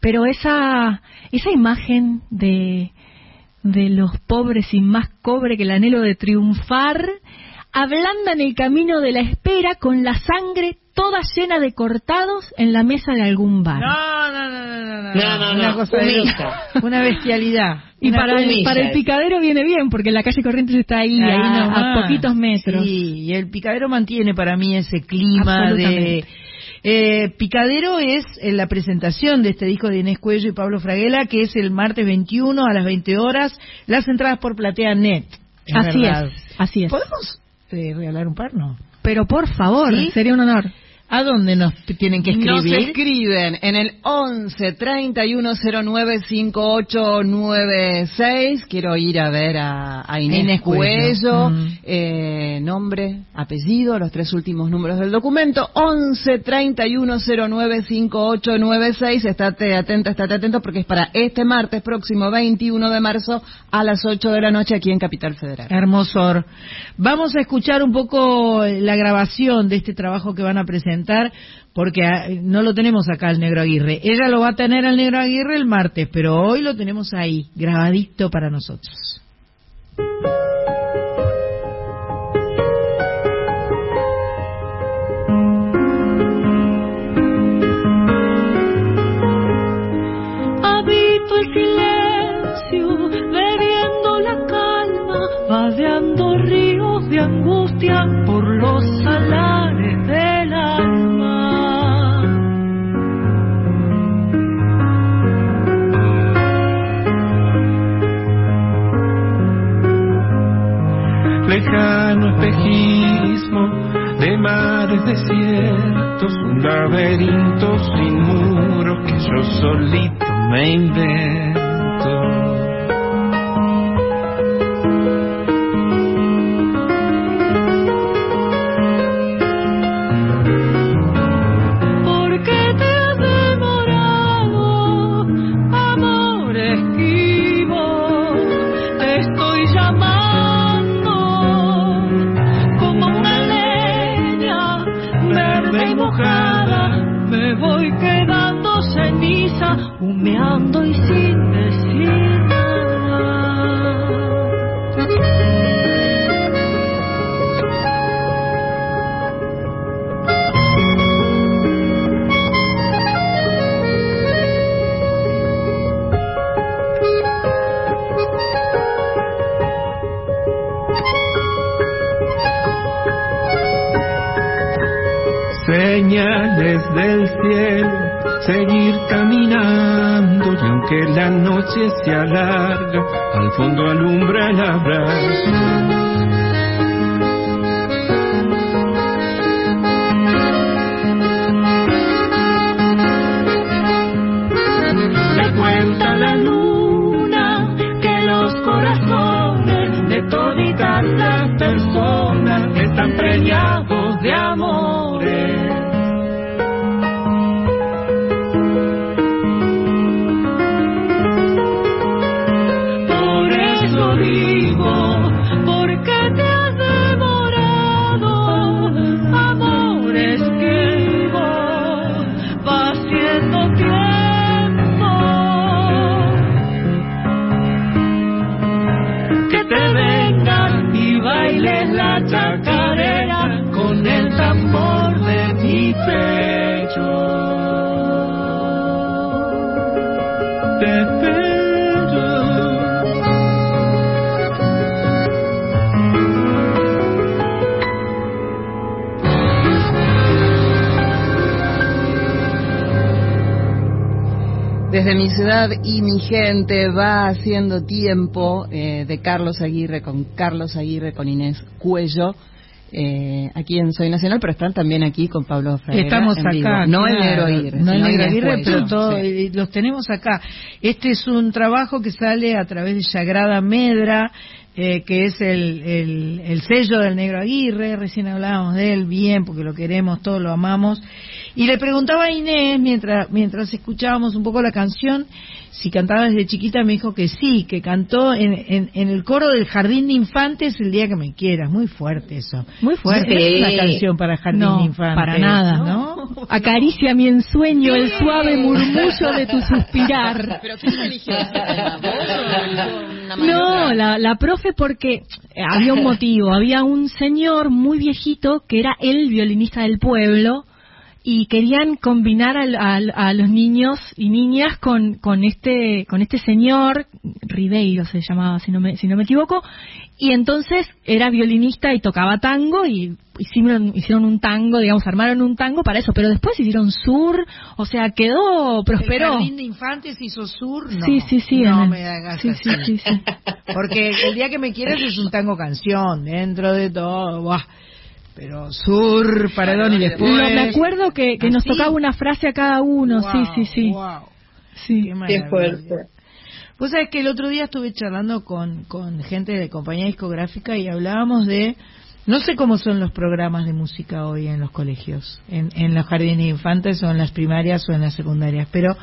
pero esa esa imagen de de los pobres sin más cobre que el anhelo de triunfar ablandan el camino de la espera con la sangre toda llena de cortados en la mesa de algún bar. No, no, no, no, no, no, no, una cosa de una bestialidad. Y para el, para el picadero viene bien, porque la calle Corrientes está ahí, a, poquitos metros. Sí, y el picadero mantiene para mí ese clima de... Eh, Picadero es en la presentación de este disco de Inés Cuello y Pablo Fraguela, que es el martes 21 a las 20 horas, las entradas por Platea Net. Así es, así es. ¿Podemos eh, regalar un par, no? Pero por favor, sería un honor. ¿A dónde nos tienen que escribir? Nos escriben en el 11 3109 5896. Quiero ir a ver a, Inés, Cuello. Mm. Eh, nombre, apellido, los tres últimos números del documento. 11 3109 5896. Estate atenta, estate atento porque es para este martes próximo 21 de marzo a las 8 de la noche aquí en Capital Federal. Hermosor. Vamos a escuchar un poco la grabación de este trabajo que van a presentar porque ah, no lo tenemos acá el Negro Aguirre. Ella lo va a tener al Negro Aguirre el martes, pero hoy lo tenemos ahí, grabadito para nosotros. Habito el silencio, bebiendo la calma, vadeando ríos de angustia por los salares de mares desiertos, un laberinto sin muros que yo solito me invento. Humeando y sin decir Señales del cielo seguir caminando y aunque la noche se alarga, al fondo alumbra el abrazo. Ciudad y mi gente va haciendo tiempo eh, de Carlos Aguirre con Carlos Aguirre con Inés Cuello. Eh, aquí en Soy Nacional, pero están también aquí con Pablo Freire. Estamos acá. No el Negro Aguirre. No el Negro Aguirre, pero todos los tenemos acá. Este es un trabajo que sale a través de Sagrada Medra, eh, que es el, el, el, sello del Negro Aguirre. Recién hablábamos de él bien, porque lo queremos, todos lo amamos. Y le preguntaba a Inés, mientras, mientras escuchábamos un poco la canción, si cantaba desde chiquita, me dijo que sí, que cantó en, en, el coro del Jardín de Infantes el día que me quieras. Muy fuerte eso. Muy fuerte. es una canción para Jardín de Infantes. para nada. ¿no? Acaricia mi ensueño el suave murmullo de tu suspirar. ¿Pero quién eligió No, la, la profe porque había un motivo. Había un señor muy viejito que era el violinista del pueblo y querían combinar a, los niños y niñas con, con este con este señor Ribeiro se llamaba si no me si no me equivoco y entonces era violinista y tocaba tango y hicieron hicieron un tango digamos armaron un tango para eso pero después hicieron sur o sea quedó prosperó. El jardín de infantes hizo sur no. Sí sí sí no me hagas sí, sí, sí, porque el día que me quieres es un tango canción dentro de todo pero sur, paredón y después. me acuerdo que, que nos tocaba una frase a cada uno, sí, sí, sí. Sí, qué, fuerte. Pues sabés que el otro día estuve charlando con, con gente de compañía discográfica y hablábamos de no sé cómo son los programas de música hoy en los colegios, en, en los jardines de infantes o en las primarias o en las secundarias, pero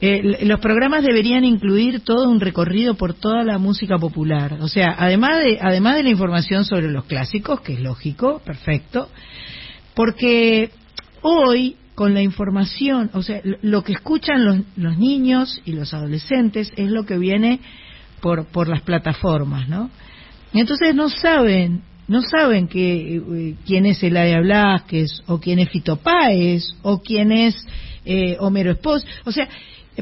eh, los programas deberían incluir todo un recorrido por toda la música popular. O sea, además de, además de la información sobre los clásicos, que es lógico, perfecto, porque hoy con la información, o sea, lo que escuchan los, los niños y los adolescentes es lo que viene por, por las plataformas, ¿no? Entonces no saben no saben que, eh, quién es Eladia Blasquez, o quién es Fito Páez, o quién es eh, Homero Espos. O sea,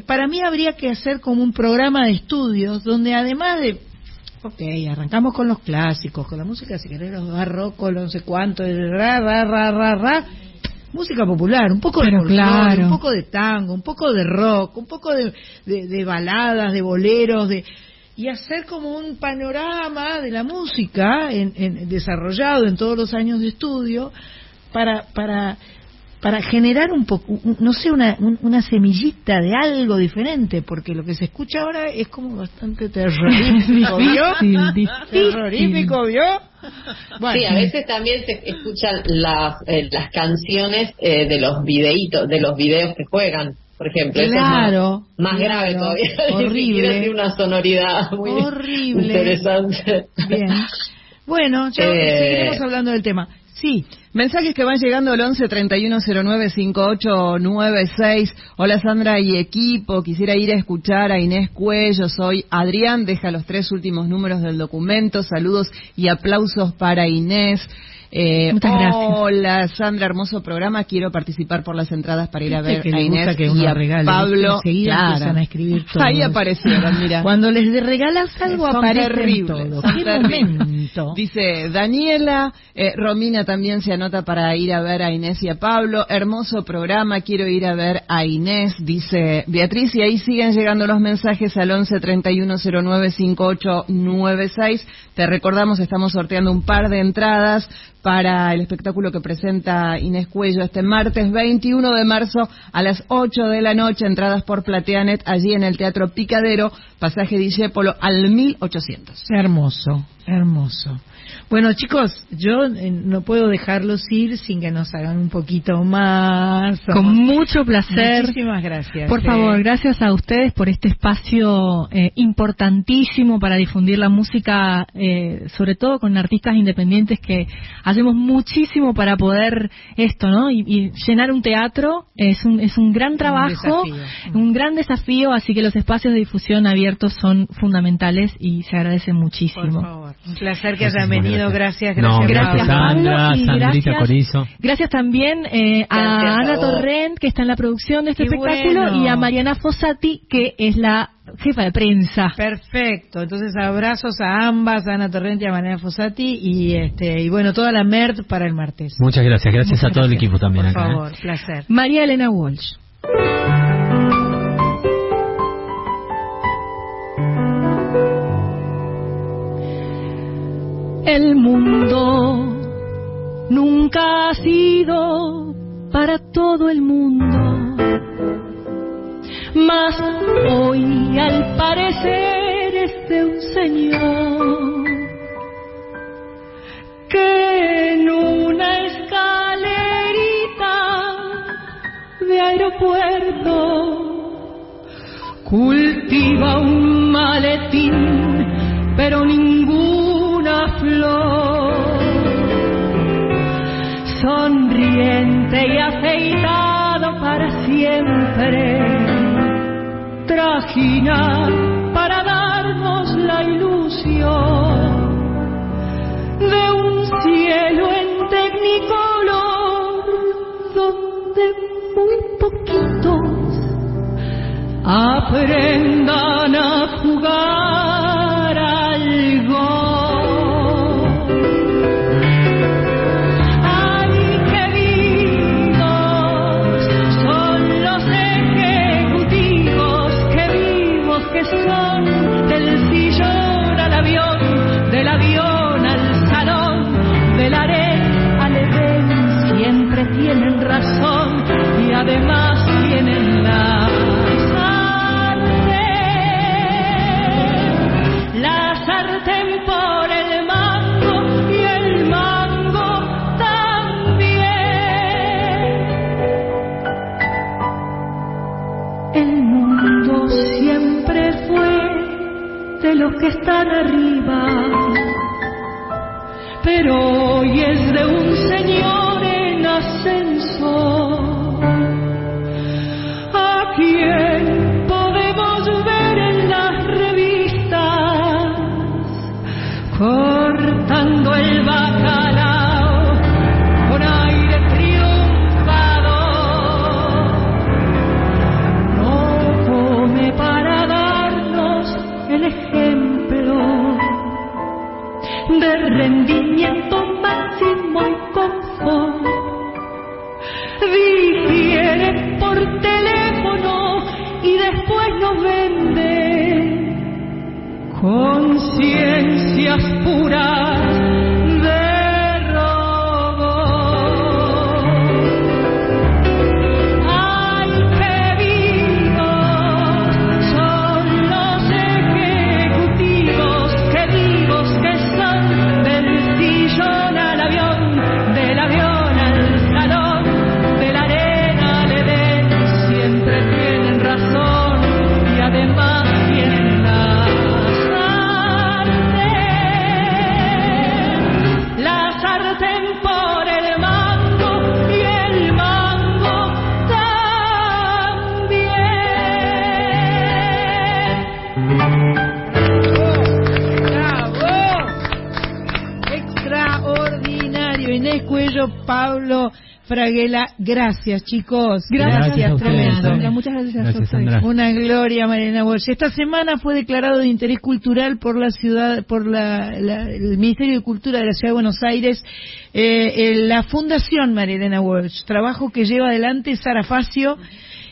para mí habría que hacer como un programa de estudios donde además de, ok, arrancamos con los clásicos, con la música, si querés, los barrocos, no sé cuánto, ra, ra, ra, ra, ra, música popular, un poco de claro. un poco de tango, un poco de rock, un poco de, de baladas, de boleros, de y hacer como un panorama de la música en, desarrollado en todos los años de estudio para para para generar un poco no sé una una semillita de algo diferente porque lo que se escucha ahora es como bastante terrorífico ¿vio? terrorífico ¿vio? Sí, a veces también se escuchan las, eh, las canciones eh, de los videitos, de los videos que juegan por ejemplo. Claro. más, grave todavía. Horrible. una sonoridad muy horrible. interesante. Bien. Bueno, ya eh, seguiremos hablando del tema. Sí. Mensajes que van llegando al 11 31 09 5896. Hola Sandra y equipo. Quisiera ir a escuchar a Inés Cuello. Soy Adrián. Deja los tres últimos números del documento. Saludos y aplausos para Inés. Eh, Muchas gracias. Hola, Sandra, hermoso programa. Quiero participar por las entradas para ir a ver a Inés y a Pablo. Claro. a escribir todo. Ahí aparecieron, mira. Cuando les regalas algo aparece todo. Dice Daniela, eh, Romina también se anota para ir a ver a Inés y a Pablo. Hermoso programa, quiero ir a ver a Inés, dice Beatriz. Y ahí siguen llegando los mensajes al 11 31 09 5896. Te recordamos, estamos sorteando un par de entradas para el espectáculo que presenta Inés Cuello este martes 21 de marzo a las 8 de la noche, entradas por Plateanet, allí en el Teatro Picadero, pasaje Discépolo al 1800. Hermoso, hermoso. Bueno, chicos, yo eh, no puedo dejarlos ir sin que nos hagan un poquito más. Con mucho placer. Muchísimas gracias. Por favor, gracias a ustedes por este espacio eh, importantísimo para difundir la música, eh, sobre todo con artistas independientes que hacemos muchísimo para poder esto, ¿no? Y, llenar un teatro es un, es un gran trabajo, un, gran desafío, así que los espacios de difusión abiertos son fundamentales y se agradecen muchísimo. Por favor, un placer que hayan venido gracias, gracias. gracias, Sandra, gracias, Gracias también eh, a Ana Torrent, que está en la producción de este espectáculo, y a Mariana Fossati, que es la jefa de prensa. Perfecto. Entonces, abrazos a ambas, a Ana Torrent y a Mariana Fossati, y este y bueno, toda la MERD para el martes. Muchas gracias. Gracias a todo el equipo también Por acá. Por ¿eh? favor, placer. María Elena Walsh. El mundo nunca ha sido para todo el mundo, mas hoy al parecer es de un señor que en una escalerita de aeropuerto cultiva un maletín, pero ningún flor, sonriente y afeitado para siempre, trajina para darnos la ilusión de un cielo en tecnicolor donde muy poquitos aprendan a jugar que están arriba, conciencias Pablo Fraguela, gracias chicos. Gracias a ustedes, tremendo. Sandra. Muchas gracias, a Gracias, ustedes. Sandra. Una gloria, Mariana Walsh. Esta semana fue declarado de interés cultural por la ciudad, por la- la- el Ministerio de Cultura de la Ciudad de Buenos Aires, eh, eh, la Fundación Mariana Walsh, trabajo que lleva adelante Sara Facio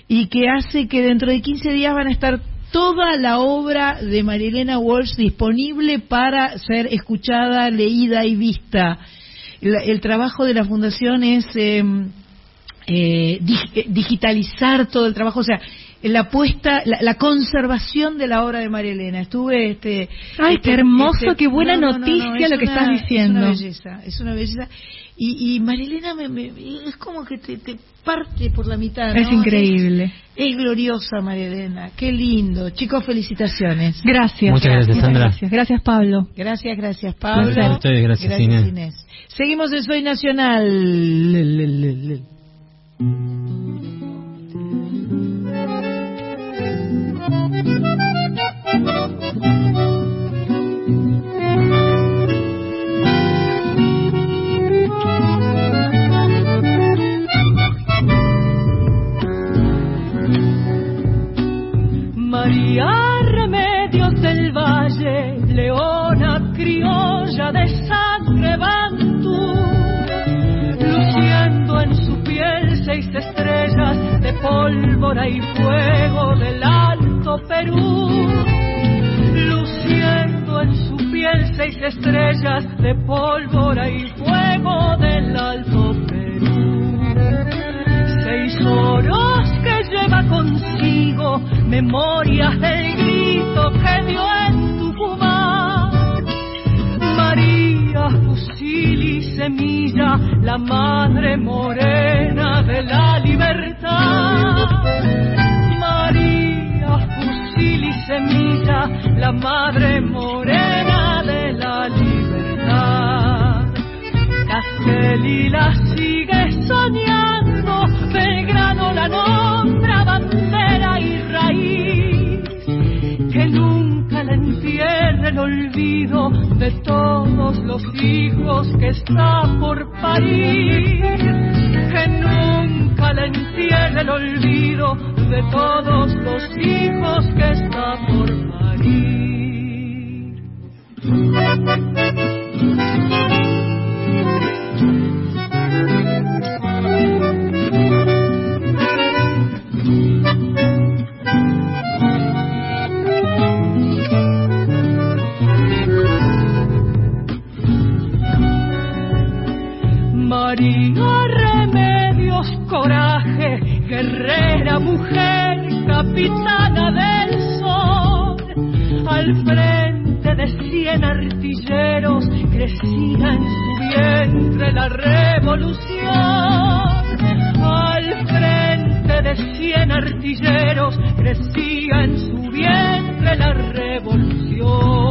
y que hace que dentro de 15 días van a estar toda la obra de Marilena Walsh disponible para ser escuchada, leída y vista. El, el trabajo de la fundación es eh, eh, dig- eh, digitalizar todo el trabajo, o sea, la puesta, la, la conservación de la obra de María Elena. Estuve, este, Ay, este- qué hermoso, este- qué buena no, no, no, no, noticia es lo que una- estás diciendo. Es una belleza, es una belleza. Y, y María Elena me, me- es como que te, te parte por la mitad. Es increíble. Es, es gloriosa María Elena, qué lindo. Chicos, felicitaciones. Gracias. Muchas gracias, Sandra. Gracias, gracias Pablo. Gracias, gracias Pablo. Gracias a ustedes, gracias, Inés. Seguimos en Soy Nacional. Le, le, le, le. María Remedios del Valle, leona criolla de sangre bantú, luciendo en su piel seis estrellas de pólvora y fuego del Alto Perú, luciendo en su piel seis estrellas de pólvora y fuego del Alto Perú. Seis oros memorias del grito que dio en Tucumán. María, fusil y semilla, la madre morena de la libertad. María, fusil y semilla, la madre morena de la libertad. Castelí la sigue soñando, Belgrano la nombra bandera y que nunca la entierre el olvido de todos los hijos que está por parir, que nunca la entierre el olvido de todos los hijos que está por parir. Guerrera, mujer, capitana del sol, al frente de cien artilleros, crecía en su vientre la revolución. Al frente de cien artilleros, crecía en su vientre la revolución.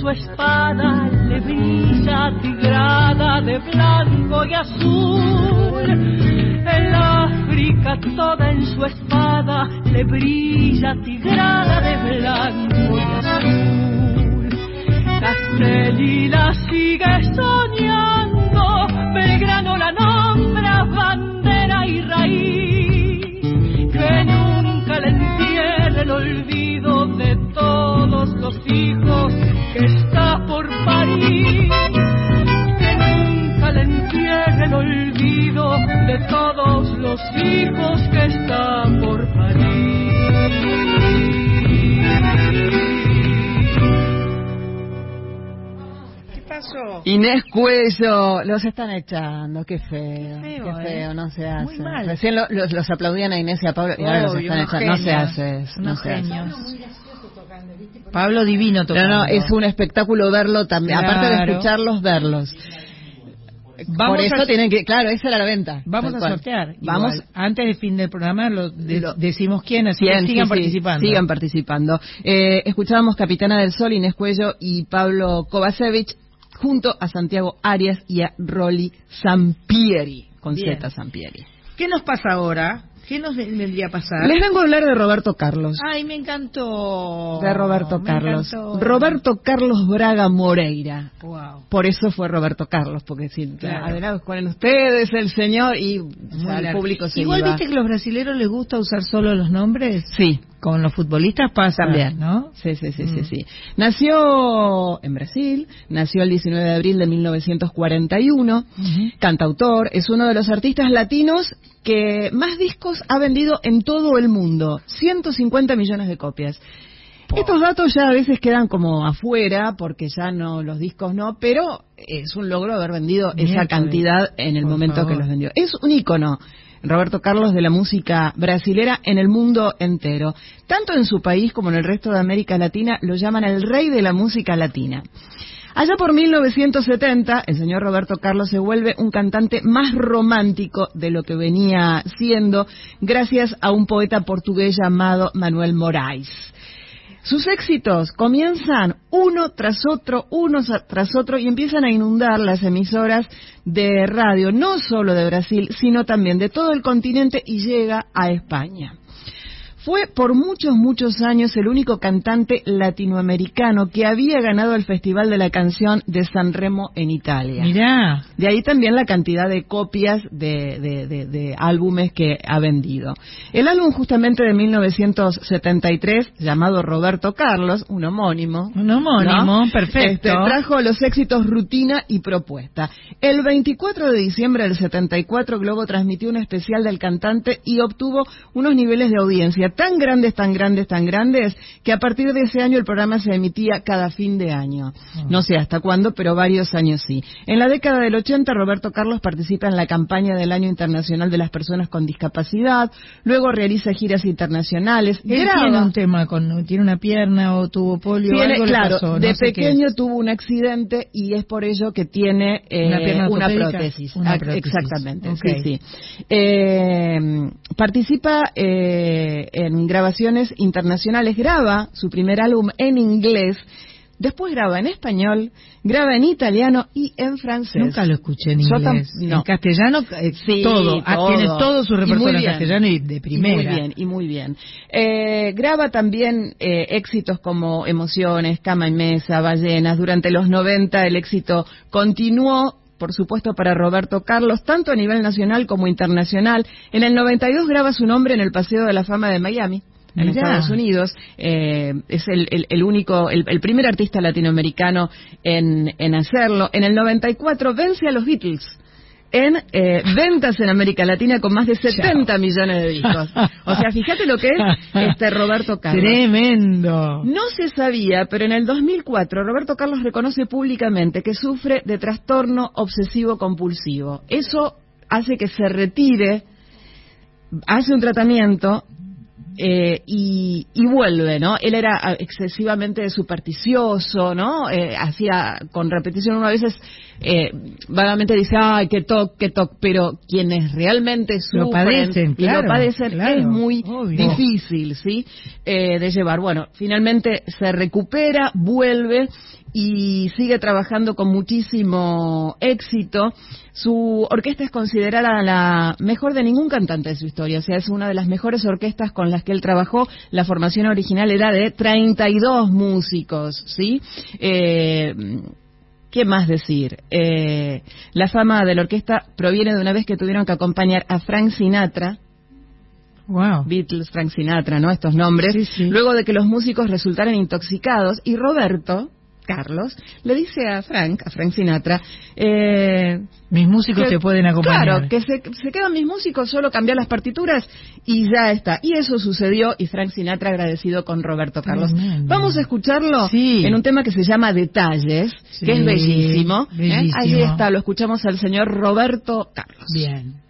Su espada le brilla tigrada de blanco y azul. El África toda en su espada le brilla tigrada de blanco y azul. Castelli la sigue soñando, Belgrano la nombra bandera y raíz, todos los hijos que está por parir, que nunca le entierre el olvido de todos los hijos que está por parir. Inés Cuello, los están echando, qué feo, qué feo, ¿eh? no se hace. Recién los, aplaudían a Inés y a Pablo y ahora los están echando, no se hace no se hace. Pablo divino tocando. No, no, es un espectáculo verlo también, aparte de escucharlos, verlos. Vamos Por eso tienen que, claro, esa era la venta. Vamos a sortear. Vamos antes del fin del programa lo, decimos quién, así sigan participando. sigan participando. Eh, escuchábamos Capitana del Sol, Inés Cuello y Pablo Kovacevic junto a Santiago Arias y a Rolly Sampieri, con Z Sampieri. ¿Qué nos pasa ahora? ¿Qué nos vendría a pasar? Les vengo a hablar de Roberto Carlos. Ay, me encantó. De Roberto Carlos. Roberto Carlos Braga Moreira. Wow. Por eso fue Roberto Carlos, porque si claro. adelante con ustedes el señor y el público se Igual viste que a los brasileños les gusta usar solo los nombres. Sí. Con los futbolistas pasa, También. ¿no? Sí, sí, sí, sí, mm. sí. Nació en Brasil, nació el 19 de abril de 1941, cantautor, es uno de los artistas latinos que más discos ha vendido en todo el mundo, 150 millones de copias. Estos datos ya a veces quedan como afuera porque ya no los discos no, pero es un logro haber vendido esa cantidad en el momento que los vendió. Es un ícono. Roberto Carlos de la música brasilera en el mundo entero. Tanto en su país como en el resto de América Latina lo llaman el rey de la música latina. Allá por 1970, el señor Roberto Carlos se vuelve un cantante más romántico de lo que venía siendo gracias a un poeta portugués llamado Manuel Moraes. Sus éxitos comienzan uno tras otro, uno tras otro y empiezan a inundar las emisoras de radio, no solo de Brasil, sino también de todo el continente y llega a España. Fue por muchos, muchos años el único cantante latinoamericano que había ganado el Festival de la Canción de San Remo en Italia. Mirá. De ahí también la cantidad de copias de, de, álbumes que ha vendido. El álbum justamente de 1973, llamado Roberto Carlos, un homónimo. Un homónimo, perfecto. Este, trajo los éxitos Rutina y Propuesta. El 24 de diciembre del 74, Globo transmitió un especial del cantante y obtuvo unos niveles de audiencia tan grandes, tan grandes, tan grandes, que a partir de ese año el programa se emitía cada fin de año. Ah. No sé hasta cuándo, pero varios años sí. En la década del 80, Roberto Carlos participa en la campaña del Año Internacional de las Personas con Discapacidad, luego realiza giras internacionales. Él tiene un tema, con, tiene una pierna o tuvo polio. algo claro, de pequeño tuvo un accidente y es por ello que tiene eh, una, prótesis. Exactamente, sí, sí. Eh, participa eh, en grabaciones internacionales, graba su primer álbum en inglés, después graba en español, graba en italiano y en francés. Nunca lo escuché en inglés. En castellano, eh, todo. Ah, tiene todo su repertorio en castellano y de primera. muy bien, y muy bien. Eh, graba también eh, éxitos como Emociones, Cama y Mesa, Ballenas. Durante los 90 el éxito continuó por supuesto, para Roberto Carlos, tanto a nivel nacional como internacional. En el 92 graba su nombre en el Paseo de la Fama de Miami en Estados Unidos. Eh, es el, único, el, primer artista latinoamericano en, en hacerlo. En el 94 vence a los Beatles en eh, ventas en América Latina con más de 70 millones de discos. O sea, fíjate lo que es este Roberto Carlos. Tremendo. No se sabía, pero en el 2004 Roberto Carlos reconoce públicamente que sufre de trastorno obsesivo compulsivo. Eso hace que se retire, hace un tratamiento eh, y, vuelve, ¿no? Él era excesivamente supersticioso, ¿no? Eh, hacía con repetición una veces eh, vagamente dice, ay, qué toc, qué toc, pero quienes realmente sufren lo padecen, y lo padecen es muy difícil, ¿sí? de llevar. Bueno, finalmente se recupera, vuelve y sigue trabajando con muchísimo éxito. Su orquesta es considerada la mejor de ningún cantante de su historia, o sea, es una de las mejores orquestas con las que él trabajó. La formación original era de 32 músicos, ¿sí? Eh, ¿Qué más decir? Eh, la fama de la orquesta proviene de una vez que tuvieron que acompañar a Frank Sinatra, Wow. Beatles, Frank Sinatra, ¿no? Estos nombres. Luego de que los músicos resultaran intoxicados y Roberto, Carlos, le dice a Frank, a Frank Sinatra, eh, mis músicos te pueden acompañar. Claro, que se, quedan mis músicos, solo cambiar las partituras y ya está. Y eso sucedió y Frank Sinatra agradecido con Roberto Carlos. Vamos a escucharlo en un tema que se llama Detalles, que es bellísimo. ¿eh? bellísimo. Ahí está, lo escuchamos al señor Roberto Carlos. Bien.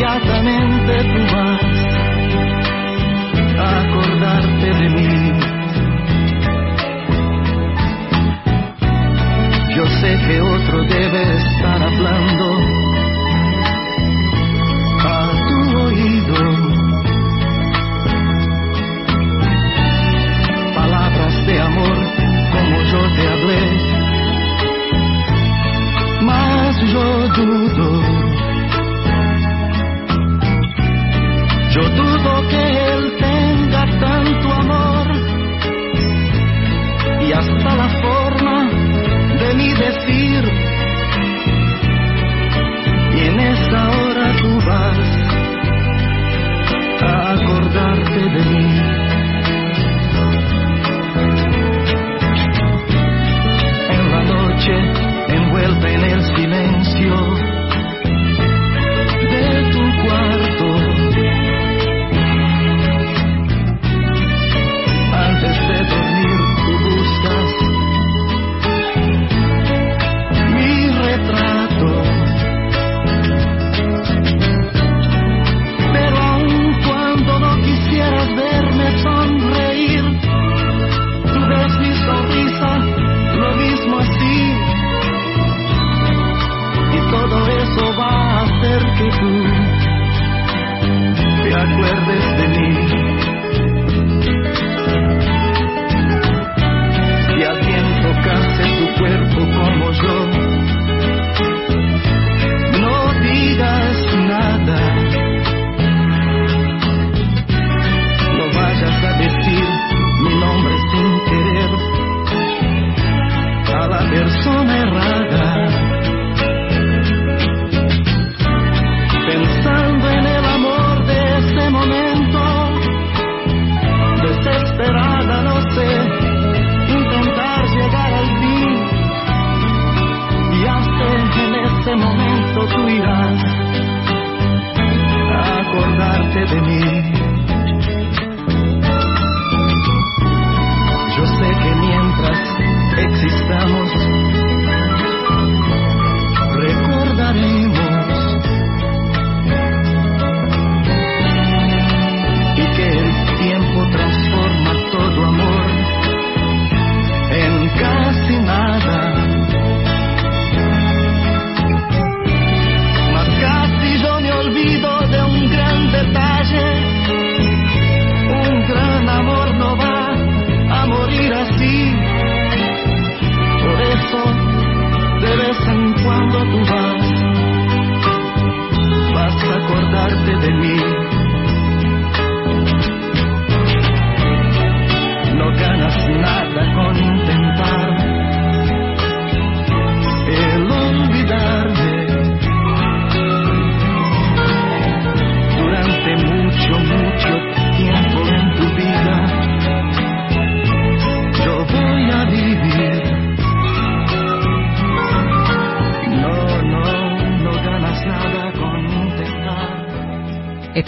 Inmediatamente tú vas a acordarte de mí. Yo sé que otro debe estar hablando a tu oído. Palabras de amor como yo te hablé, mas yo dudo Yo dudo que él tenga tanto amor y hasta la forma de mi decir. Y en esta hora tú vas a acordarte de mí.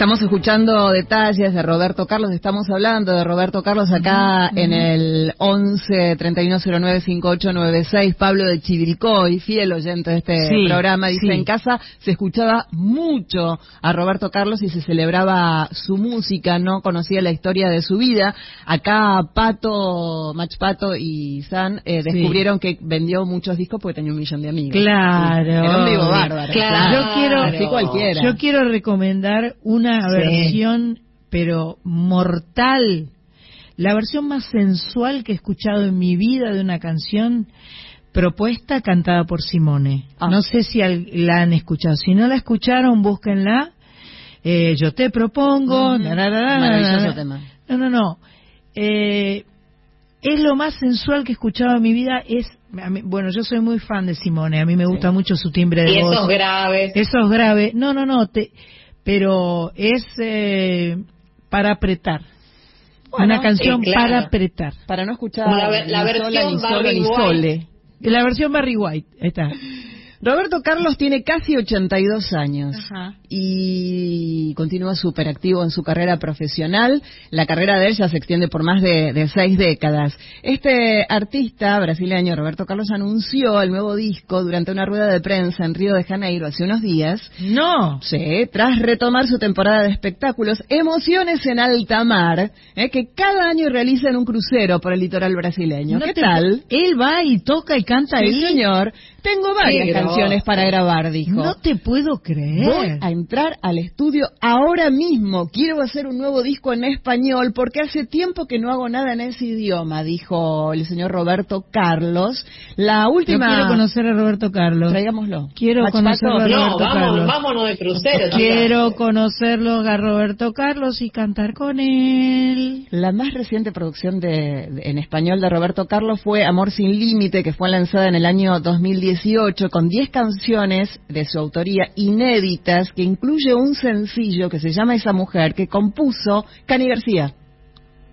Estamos escuchando detalles de Roberto Carlos, estamos hablando de Roberto Carlos acá en el 11 3109 5896, Pablo de Chivilcoy, fiel oyente de este programa, dice en casa se escuchaba mucho a Roberto Carlos y se celebraba su música, no conocía la historia de su vida. Acá Pato, Mach Pato y San eh, descubrieron que vendió muchos discos porque tenía un millón de amigos. Claro. Era un vivo bárbaro. Claro. Yo quiero, cualquiera. yo quiero recomendar una versión, pero mortal, la versión más sensual que he escuchado en mi vida de una canción propuesta cantada por Simone. Ah. No sé si la han escuchado. Si no la escucharon, búsquenla. Eh, yo te propongo. No, no, no. Eh, es lo más sensual que he escuchado en mi vida. Es bueno, yo soy muy fan de Simone. A mí me gusta mucho su timbre de voz. Esos graves. Esos graves. No, no, no. Te, pero es eh, para apretar. una canción para apretar. Para no escuchar la, la versión Barry White. La versión Barry White, está. Roberto Carlos tiene casi 82 años y continúa súper activo en su carrera profesional. La carrera de él ya se extiende por más de, seis décadas. Este artista brasileño, Roberto Carlos, anunció el nuevo disco durante una rueda de prensa en Río de Janeiro hace unos días. No. Sí, tras retomar su temporada de espectáculos, Emociones en Alta Mar, eh, que cada año realiza en un crucero por el litoral brasileño. ¿Qué tal? Él va y toca y canta sí, señor. Tengo varias canciones para grabar, dijo. No te puedo creer. Voy a entrar al estudio ahora mismo. Quiero hacer un nuevo disco en español porque hace tiempo que no hago nada en ese idioma, dijo el señor Roberto Carlos. La última. quiero conocer a Roberto Carlos. Traigámoslo. Quiero conocerlo a Roberto no, Carlos. Vámonos de crucero. Quiero conocerlo a Roberto Carlos y cantar con él. La más reciente producción de, en español de Roberto Carlos fue Amor sin límite, que fue lanzada en el año 2010 con 10 canciones de su autoría inéditas que incluye un sencillo que se llama Esa Mujer que compuso Cani García,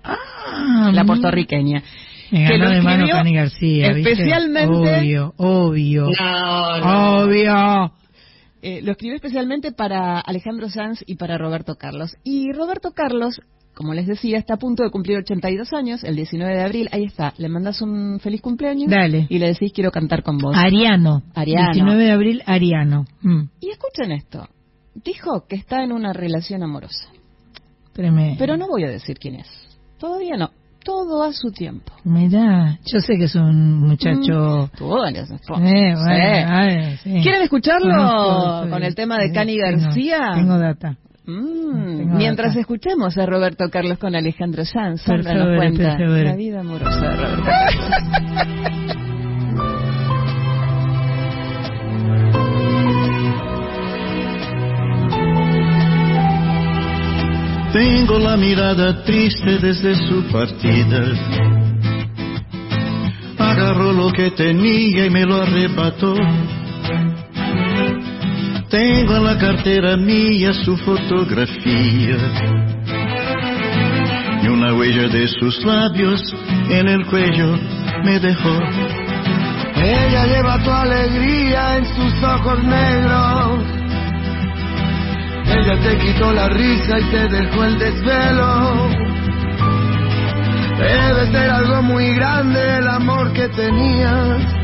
ah, la puertorriqueña. Me que lo de mano Cani García, especialmente obvio, obvio, obvio. Eh, lo escribió especialmente para Alejandro Sanz y para Roberto Carlos. Y Roberto Carlos como les decía, está a punto de cumplir 82 años, el 19 de abril, ahí está, le mandas un feliz cumpleaños Dale. y le decís quiero cantar con vos. Ariano. Ariano. 19 de abril, Ariano. Mm. Y escuchen esto, dijo que está en una relación amorosa. Tremendo. Pero no voy a decir quién es, todavía no. Todo a su tiempo. Mira, yo sé que es un muchacho. Mm. Eh, ¿Quieren escucharlo con el tema de Cani García? tengo data. Mm, mientras escuchemos a Roberto Carlos con Alejandro Sanz, Sandra nos cuenta. la vida amorosa de Roberto. Tengo la mirada triste desde su partida. Agarró lo que tenía y me lo arrebató tengo en la cartera mía su fotografía y una huella de sus labios en el cuello me dejó. Ella lleva tu alegría en sus ojos negros. Ella te quitó la risa y te dejó el desvelo. Debe ser algo muy grande el amor que tenías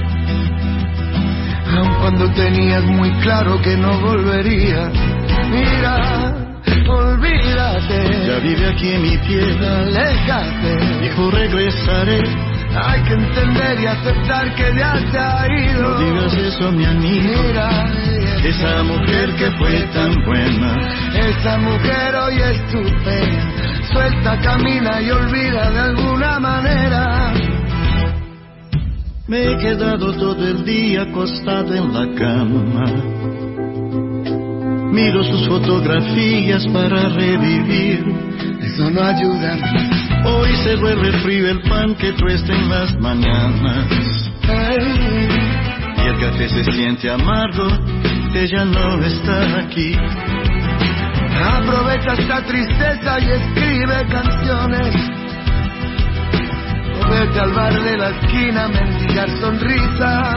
cuando tenías muy claro que no volvería. Mira, olvídate. Ya vive aquí en mi piel. Aléjate. Dijo regresaré. Hay que entender y aceptar que ya se ha ido. No digas eso, mi amigo. Mira, esa mujer que fue tan buena. Esa mujer hoy es tu pena. Suelta, camina y olvida de alguna manera. Me he quedado todo el día acostado en la cama. Miro sus fotografías para revivir. Eso no ayuda. Hoy se vuelve frío el pan que tuesta en las mañanas. Y el café se siente amargo, ella no está aquí. Aprovecha esta tristeza y escribe canciones vete al bar de la esquina mendigar sonrisas.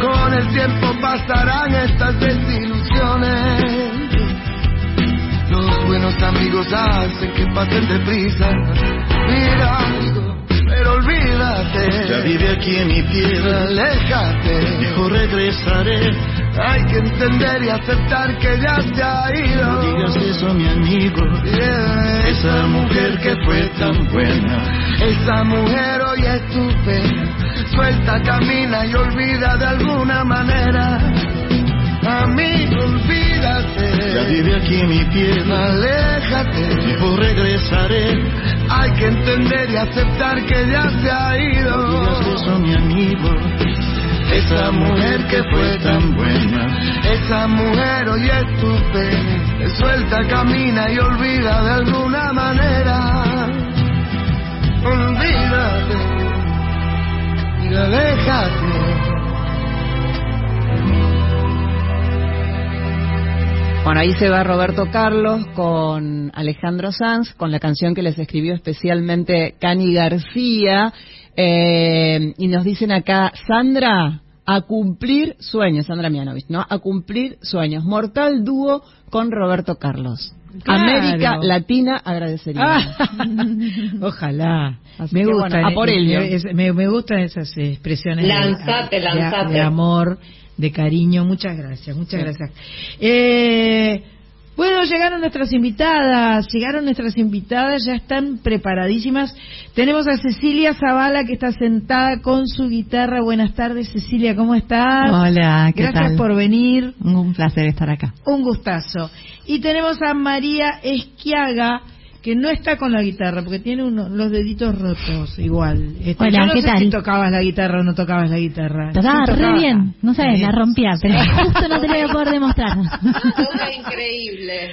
Con el tiempo pasarán estas desilusiones mis amigos hacen que pasen deprisa. Mira, pero olvídate. Ya vive aquí en mi piedra, aléjate. Dijo regresaré. Hay que entender y aceptar que ya se ha ido. No digas eso, mi amigo. Esa mujer que fue tan buena. Esa mujer hoy es tu pena. Suelta, camina y olvida de alguna manera. Amigo, olvídate. Ya vive aquí mi piel. Aléjate. Dijo regresaré. Hay que entender y aceptar que ya se ha ido. No eso, mi amigo. Esa mujer que fue tan buena. Esa mujer hoy es tu pena. Suelta, camina y olvida de alguna manera. Olvídate y aléjate. Bueno, ahí se va Roberto Carlos con Alejandro Sanz, con la canción que les escribió especialmente Cani García. Eh, y nos dicen acá, Sandra, a cumplir sueños, Sandra Mianovich, ¿no? A cumplir sueños. Mortal dúo con Roberto Carlos. América Latina agradecería. Ah. Ojalá. me gusta. a por ello. me, me, gustan esas expresiones. Lanzate, lanzate. de amor de cariño. Muchas gracias, muchas gracias. Eh, bueno, llegaron nuestras invitadas, llegaron nuestras invitadas, ya están preparadísimas. Tenemos a Cecilia Zavala que está sentada con su guitarra. Buenas tardes, Cecilia, ¿cómo estás? Hola, ¿qué Gracias por venir. Un placer estar acá. Un gustazo. Y tenemos a María Esquiaga que no está con la guitarra porque tiene uno, los deditos rotos igual. Este, Hola, no ¿qué sé tal? si tocabas la guitarra o no tocabas la guitarra. Tocaba Sí, re bien, no sabes, Sí. la rompía, pero justo no te lo voy a poder demostrar. Increíble.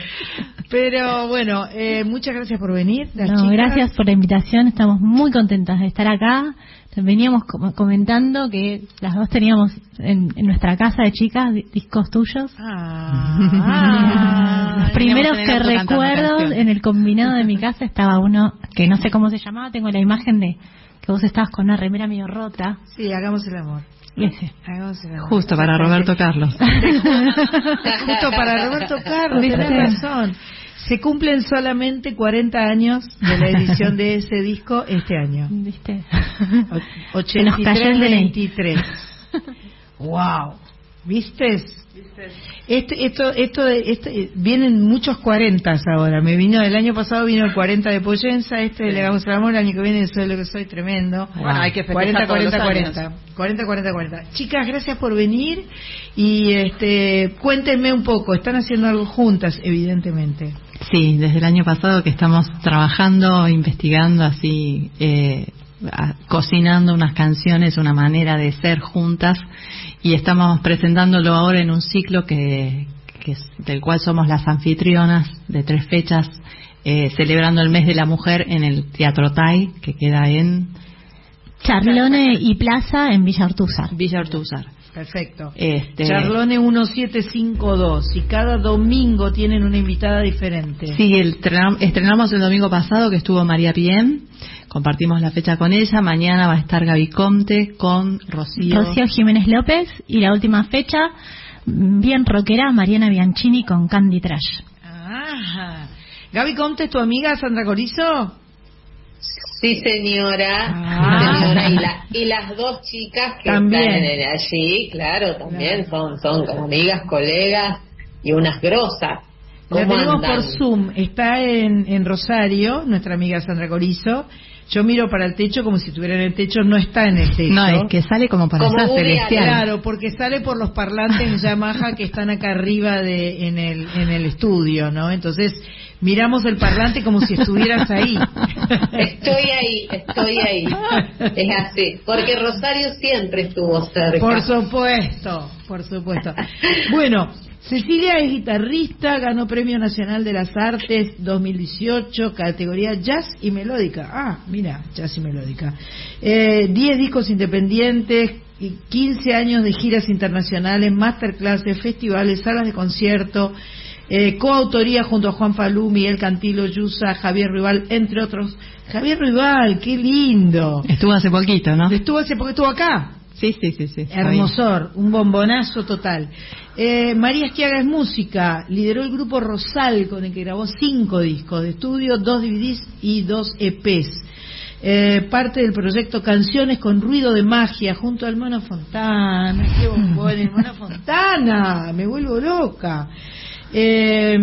Pero bueno, eh, muchas gracias por venir. las No, chicas. gracias por la invitación, estamos muy contentas de estar acá. Veníamos com- comentando que las dos teníamos en, en nuestra casa de chicas di- discos tuyos. Ah, Los primeros que recuerdo en el combinado de mi casa estaba uno que no sé cómo se llamaba, tengo la imagen de que vos estabas con una remera medio rota. Sí, hagamos el amor. Ese. Hagamos el amor. Justo para Roberto Carlos. Justo para Roberto Carlos, ¿Viste? tenés razón. Se cumplen solamente 40 años de la edición de ese disco este año. ¿Viste? O- Se nos cayó el DNI. 83-23. wow. ¿Viste? Este, esto, esto, de- este, vienen muchos 40 ahora. Me vino el año pasado vino el 40 de Poyenza, este le damos el amor, el año que viene soy lo que soy, tremendo. Bueno, hay que festejar 40, todos los 40, años. 40. 40, 40, 40. Chicas, gracias por venir y este, cuéntenme un poco. Están haciendo algo juntas, evidentemente. Sí, desde el año pasado que estamos trabajando, investigando así, eh, cocinando unas canciones, una manera de ser juntas y estamos presentándolo ahora en un ciclo que, que es- del cual somos las anfitrionas de tres fechas, eh, celebrando el mes de la mujer en el Teatro Tai, que queda en Charlone y Plaza en Villa Ortúzar. Villa Ortúzar. Perfecto. Este, Charlone 1752 y cada domingo tienen una invitada diferente. Sí, el estrenamos el domingo pasado que estuvo María Piem, compartimos la fecha con ella, mañana va a estar Gaby Comte con Rocío. Rocío Jiménez López y la última fecha, bien rockera, Mariana Bianchini con Candy Trash. Ajá. Gaby Comte, ¿es tu amiga Sandra Corizo? Sí, señora. Ah. señora. Y, la- y las dos chicas que También. están en- allí, claro, también son, son como amigas, colegas y unas grosas. La ¿Cómo tenemos andan? por Zoom. Está en, en Rosario, nuestra amiga Sandra Corizo. Yo miro para el techo como si estuviera en el techo, no está en el techo. No, es que sale como para Woody celestial. Claro, porque sale por los parlantes Yamaha que están acá arriba de, en, el, en el estudio, ¿no? Entonces, miramos el parlante como si estuvieras ahí. Estoy ahí, estoy ahí. Es así. Porque Rosario siempre estuvo cerca. Por supuesto, por supuesto. Bueno, Cecilia es guitarrista, ganó Premio Nacional de las Artes 2018, categoría jazz y melódica. Ah, mira, jazz y melódica. Eh, 10 discos independientes, y 15 años de giras internacionales, masterclasses, festivales, salas de concierto, eh, coautoría junto a Juan Falú, Miguel Cantilo, Yusa, Javier Rival, entre otros. Javier Rival, qué lindo. Estuvo hace poquito, ¿no? Estuvo hace porque estuvo acá. Sí, sí, sí, sí. Hermosor, un bombonazo total. Eh, María Esquiaga es música, lideró el grupo Rosal con el que grabó cinco discos de estudio, dos DVDs y dos EPs. Eh, parte del proyecto Canciones con Ruido de Magia junto al Mono Fontana. ¡Qué bombón el Mono Fontana! Me vuelvo loca. Eh,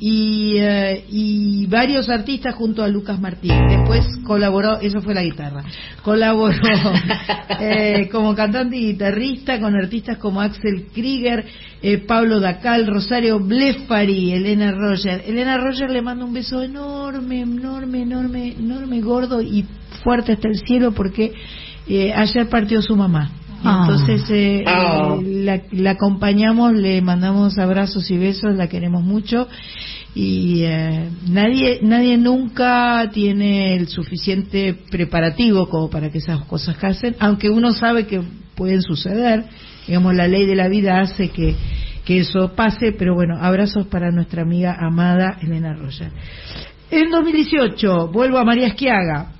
y, eh, y, varios artistas junto a Lucas Martín. Después colaboró, eso fue la guitarra, colaboró eh, como cantante y guitarrista con artistas como Axel Krieger, eh, Pablo Dacal, Rosario Blefari, Elena Roger. Elena Roger le manda un beso enorme, enorme, enorme, enorme, gordo y fuerte hasta el cielo porque eh, ayer partió su mamá. Ah. Entonces eh, ah. la, acompañamos, le mandamos abrazos y besos, la queremos mucho y eh, nadie nadie nunca tiene el suficiente preparativo como para que esas cosas casen, aunque uno sabe que pueden suceder. Digamos, la ley de la vida hace que que eso pase, pero bueno, abrazos para nuestra amiga amada Elena Roger. En 2018, vuelvo a María Esquiaga,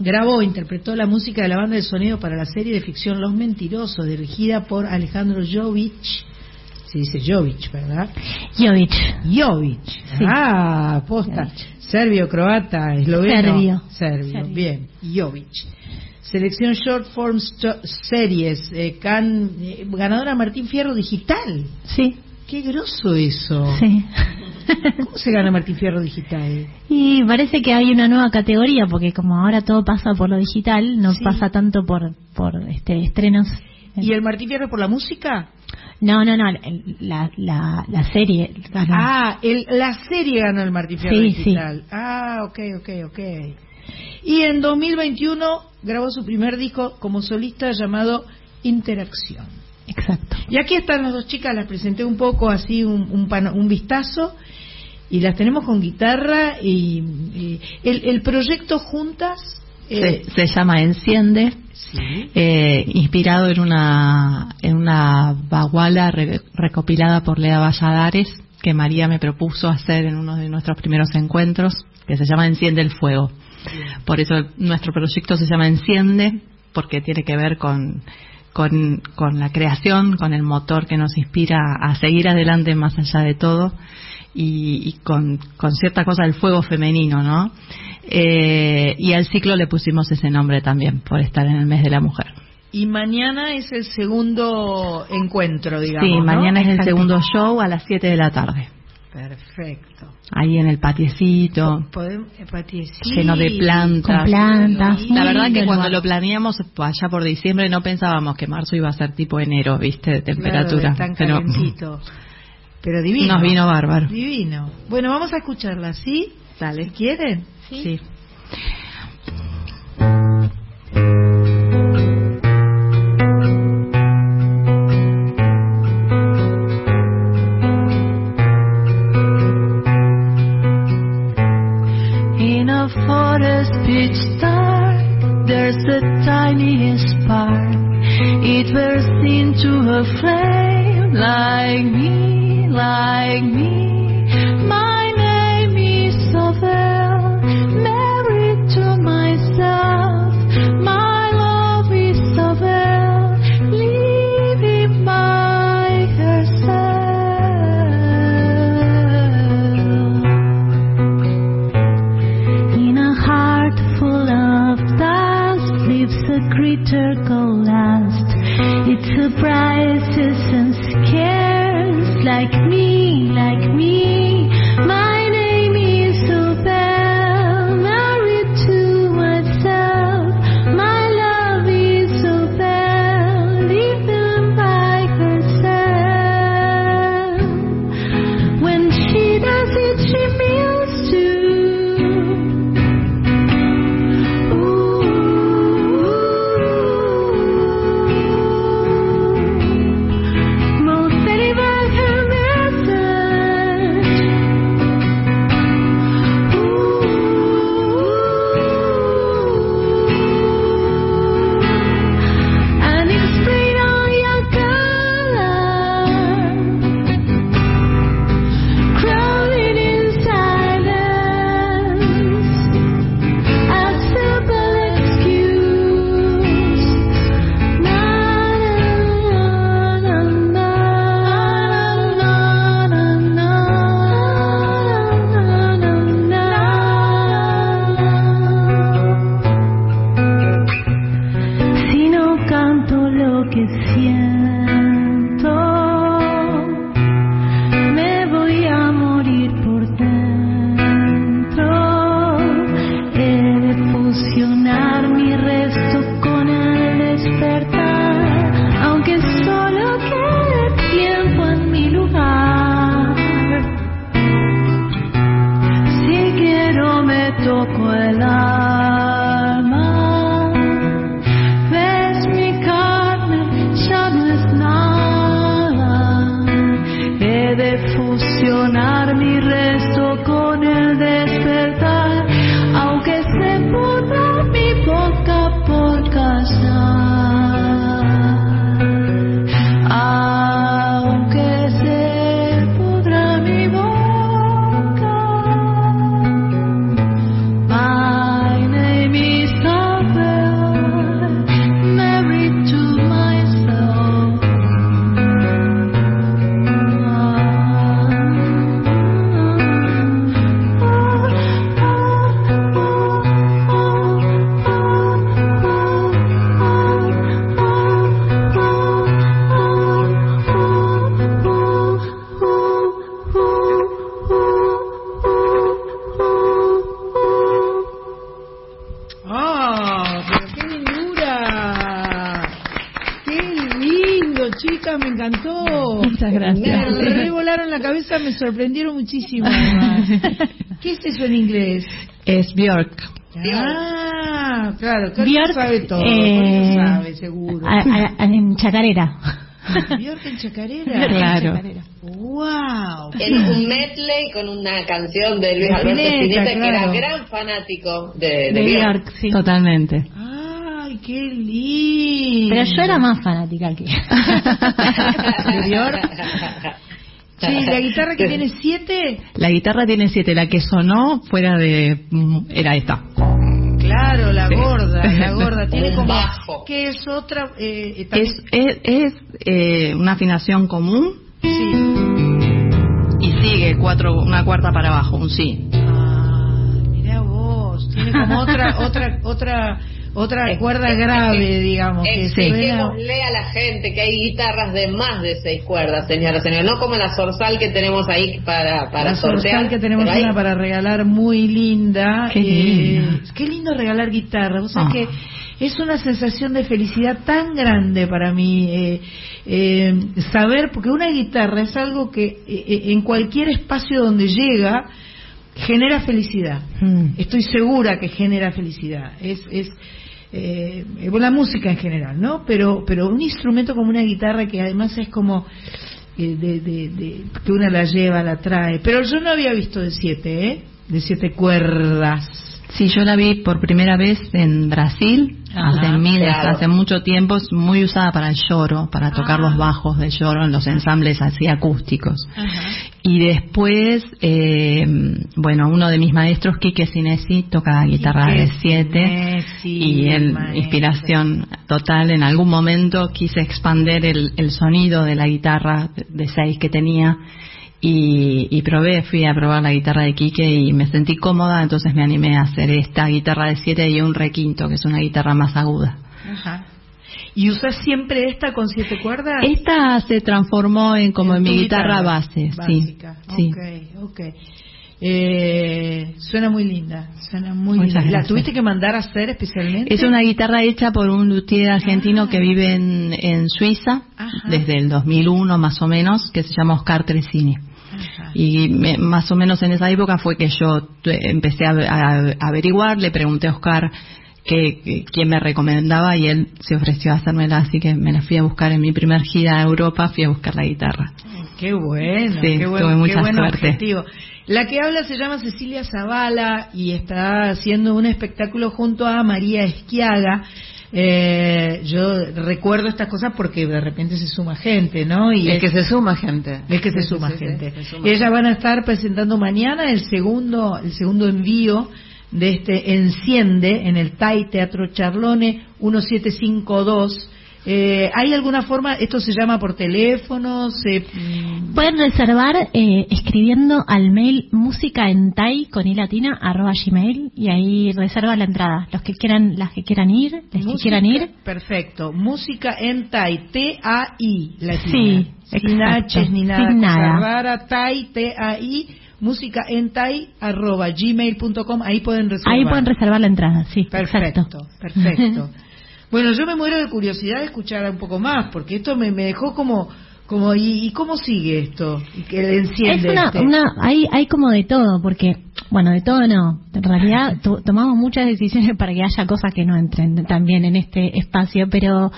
Grabó e interpretó la música de la banda de sonido para la serie de ficción Los Mentirosos, dirigida por Alejandro Jovic. Se dice Jovic, ¿verdad? Jovic. Jovic. Ah, posta. Serbio, croata, esloveno. Serbio. bien. Jovic. Selección Short Form Series, eh, can, eh, ganadora Martín Fierro Digital. Sí. Qué groso eso. Sí. ¿Cómo se gana Martín Fierro Digital? Y parece que hay una nueva categoría, porque como ahora todo pasa por lo digital, no pasa tanto por, por este, estrenos. ¿Y el Martín Fierro por la música? No, no, no, la, la, la serie Ah, el, la serie ganó el Martín Fierro Digital. Ah, ok, ok, ok. Y en 2021 grabó su primer disco como solista llamado Interacción. Exacto. Y aquí están las dos chicas, las presenté un poco así, un, un, un vistazo y las tenemos con guitarra y, el, proyecto juntas se, eh, llama Enciende eh, inspirado en una en una baguala recopilada por Lea Valladares que María me propuso hacer en uno de nuestros primeros encuentros que se llama Enciende el fuego. Por eso nuestro proyecto se llama Enciende porque tiene que ver con con, con la creación, con el motor que nos inspira a seguir adelante más allá de todo y, con, con, cierta cosa del fuego femenino, ¿no? Eh, y al ciclo le pusimos ese nombre también, por estar en el mes de la mujer. Y mañana es el segundo encuentro, digamos. Sí, mañana es el segundo show a las 7 de la tarde. Perfecto. Ahí en el patiecito, eh, lleno de plantas. Con plantas. La verdad que cuando lo planeamos allá por diciembre no pensábamos que marzo iba a ser tipo enero, ¿viste? De temperatura. Claro, Pero divino. Nos vino bárbaro. Divino. Bueno, vamos a escucharla, ¿sí? Dale. ¿Quieren? Sí. sí. It bursts into a flame like me, like me. Sorprendieron muchísimo. ¿Qué es eso en inglés? Es Björk. Ah, claro, Björk sabe todo, eh, sabe, seguro. en chacarera. Björk en chacarera. Claro. Wow. En un medley con una canción de Luis Alberto Spinetta, que era gran fanático de, de, Björk. Sí. Totalmente. Ay, qué lindo. Pero yo era más fanática que. ¿De Björk? Sí, la guitarra que tiene siete. La guitarra tiene siete. La que sonó fuera de. era esta. Claro, la gorda, la gorda. Tiene como. Bajo. Que es otra. Eh, es es, eh, una afinación común. Sí. Y sigue cuatro, una cuarta para abajo, un sí. Ah, mira vos. Tiene como otra, otra, otra otra cuerda grave, digamos. que Expliquémosle a la gente que hay guitarras de más de seis cuerdas, señora, señora. No como la zorzal que tenemos ahí para, para la zorzal que tenemos una para regalar muy linda. Qué, eh, qué lindo regalar guitarra. O sea ah. que es una sensación de felicidad tan grande para mí eh, eh, saber, porque una guitarra es algo que en cualquier espacio donde llega, genera felicidad. Hmm. Estoy segura que genera felicidad. Es, es eh, la música en general, ¿no? Pero, pero un instrumento como una guitarra que además es como eh, de, de, que una la lleva, la trae. Pero yo no había visto de siete, ¿eh? De siete cuerdas. Sí, yo la vi por primera vez en Brasil, hace miles, hace mucho tiempo, es muy usada para el lloro, para tocar los ah. bajos del lloro en los ensambles así acústicos. Y después, eh, bueno, uno de mis maestros, Quique Sinesi, toca guitarra de siete y él, inspiración total. En algún momento quise expander el, el sonido de la guitarra de seis que tenía y, y, probé, fui a probar la guitarra de Quique y me sentí cómoda, entonces me animé a hacer esta guitarra de siete y un requinto, que es una guitarra más aguda. Ajá. ¿Y usas siempre esta con siete cuerdas? Esta se transformó en como en, mi guitarra, base, básica. sí. Ok, Eh, suena muy linda, suena muy linda. ¿La tuviste que mandar a hacer especialmente? Es una guitarra hecha por un luthier argentino que vive en, en Suiza desde el 2001 más o menos, que se llama Oscar Tresini. Y más o menos en esa época fue que yo empecé a, averiguar, le pregunté a Oscar que, quién me recomendaba y él se ofreció a hacérmela, así que me la fui a buscar en mi primer gira a Europa, fui a buscar la guitarra. Qué bueno, qué bueno, tuve mucha suerte. La que habla se llama Cecilia Zavala y está haciendo un espectáculo junto a María Esquiaga eh, yo recuerdo estas cosas porque de repente se suma gente, ¿no? Y es, que se suma gente. Es que se suma gente. Ellas van a estar presentando mañana el segundo, el segundo envío de este Enciende en el TAI Teatro Charlone 1752 Eh, ¿Hay alguna forma, esto se llama por teléfono? Se... Mm? Pueden reservar eh, escribiendo al mail música en tai con i latina arroba gmail y ahí reserva la entrada. Los que quieran, las que quieran ir, los que quieran ir. Perfecto. Música en tai, T-A-I, latina. Sí, Sin H ni nada. Sin nada. Rara, tai, T-A-I música en tai arroba gmail.com ahí pueden reservar ahí pueden reservar la entrada sí perfecto perfecto Bueno, yo me muero de curiosidad de escuchar un poco más, porque esto me, me dejó como como ¿y, cómo sigue esto? ¿Y que le enciende es una, este? una, hay, hay como de todo, porque, bueno, de todo no. En realidad tomamos muchas decisiones para que haya cosas que no entren también en este espacio, pero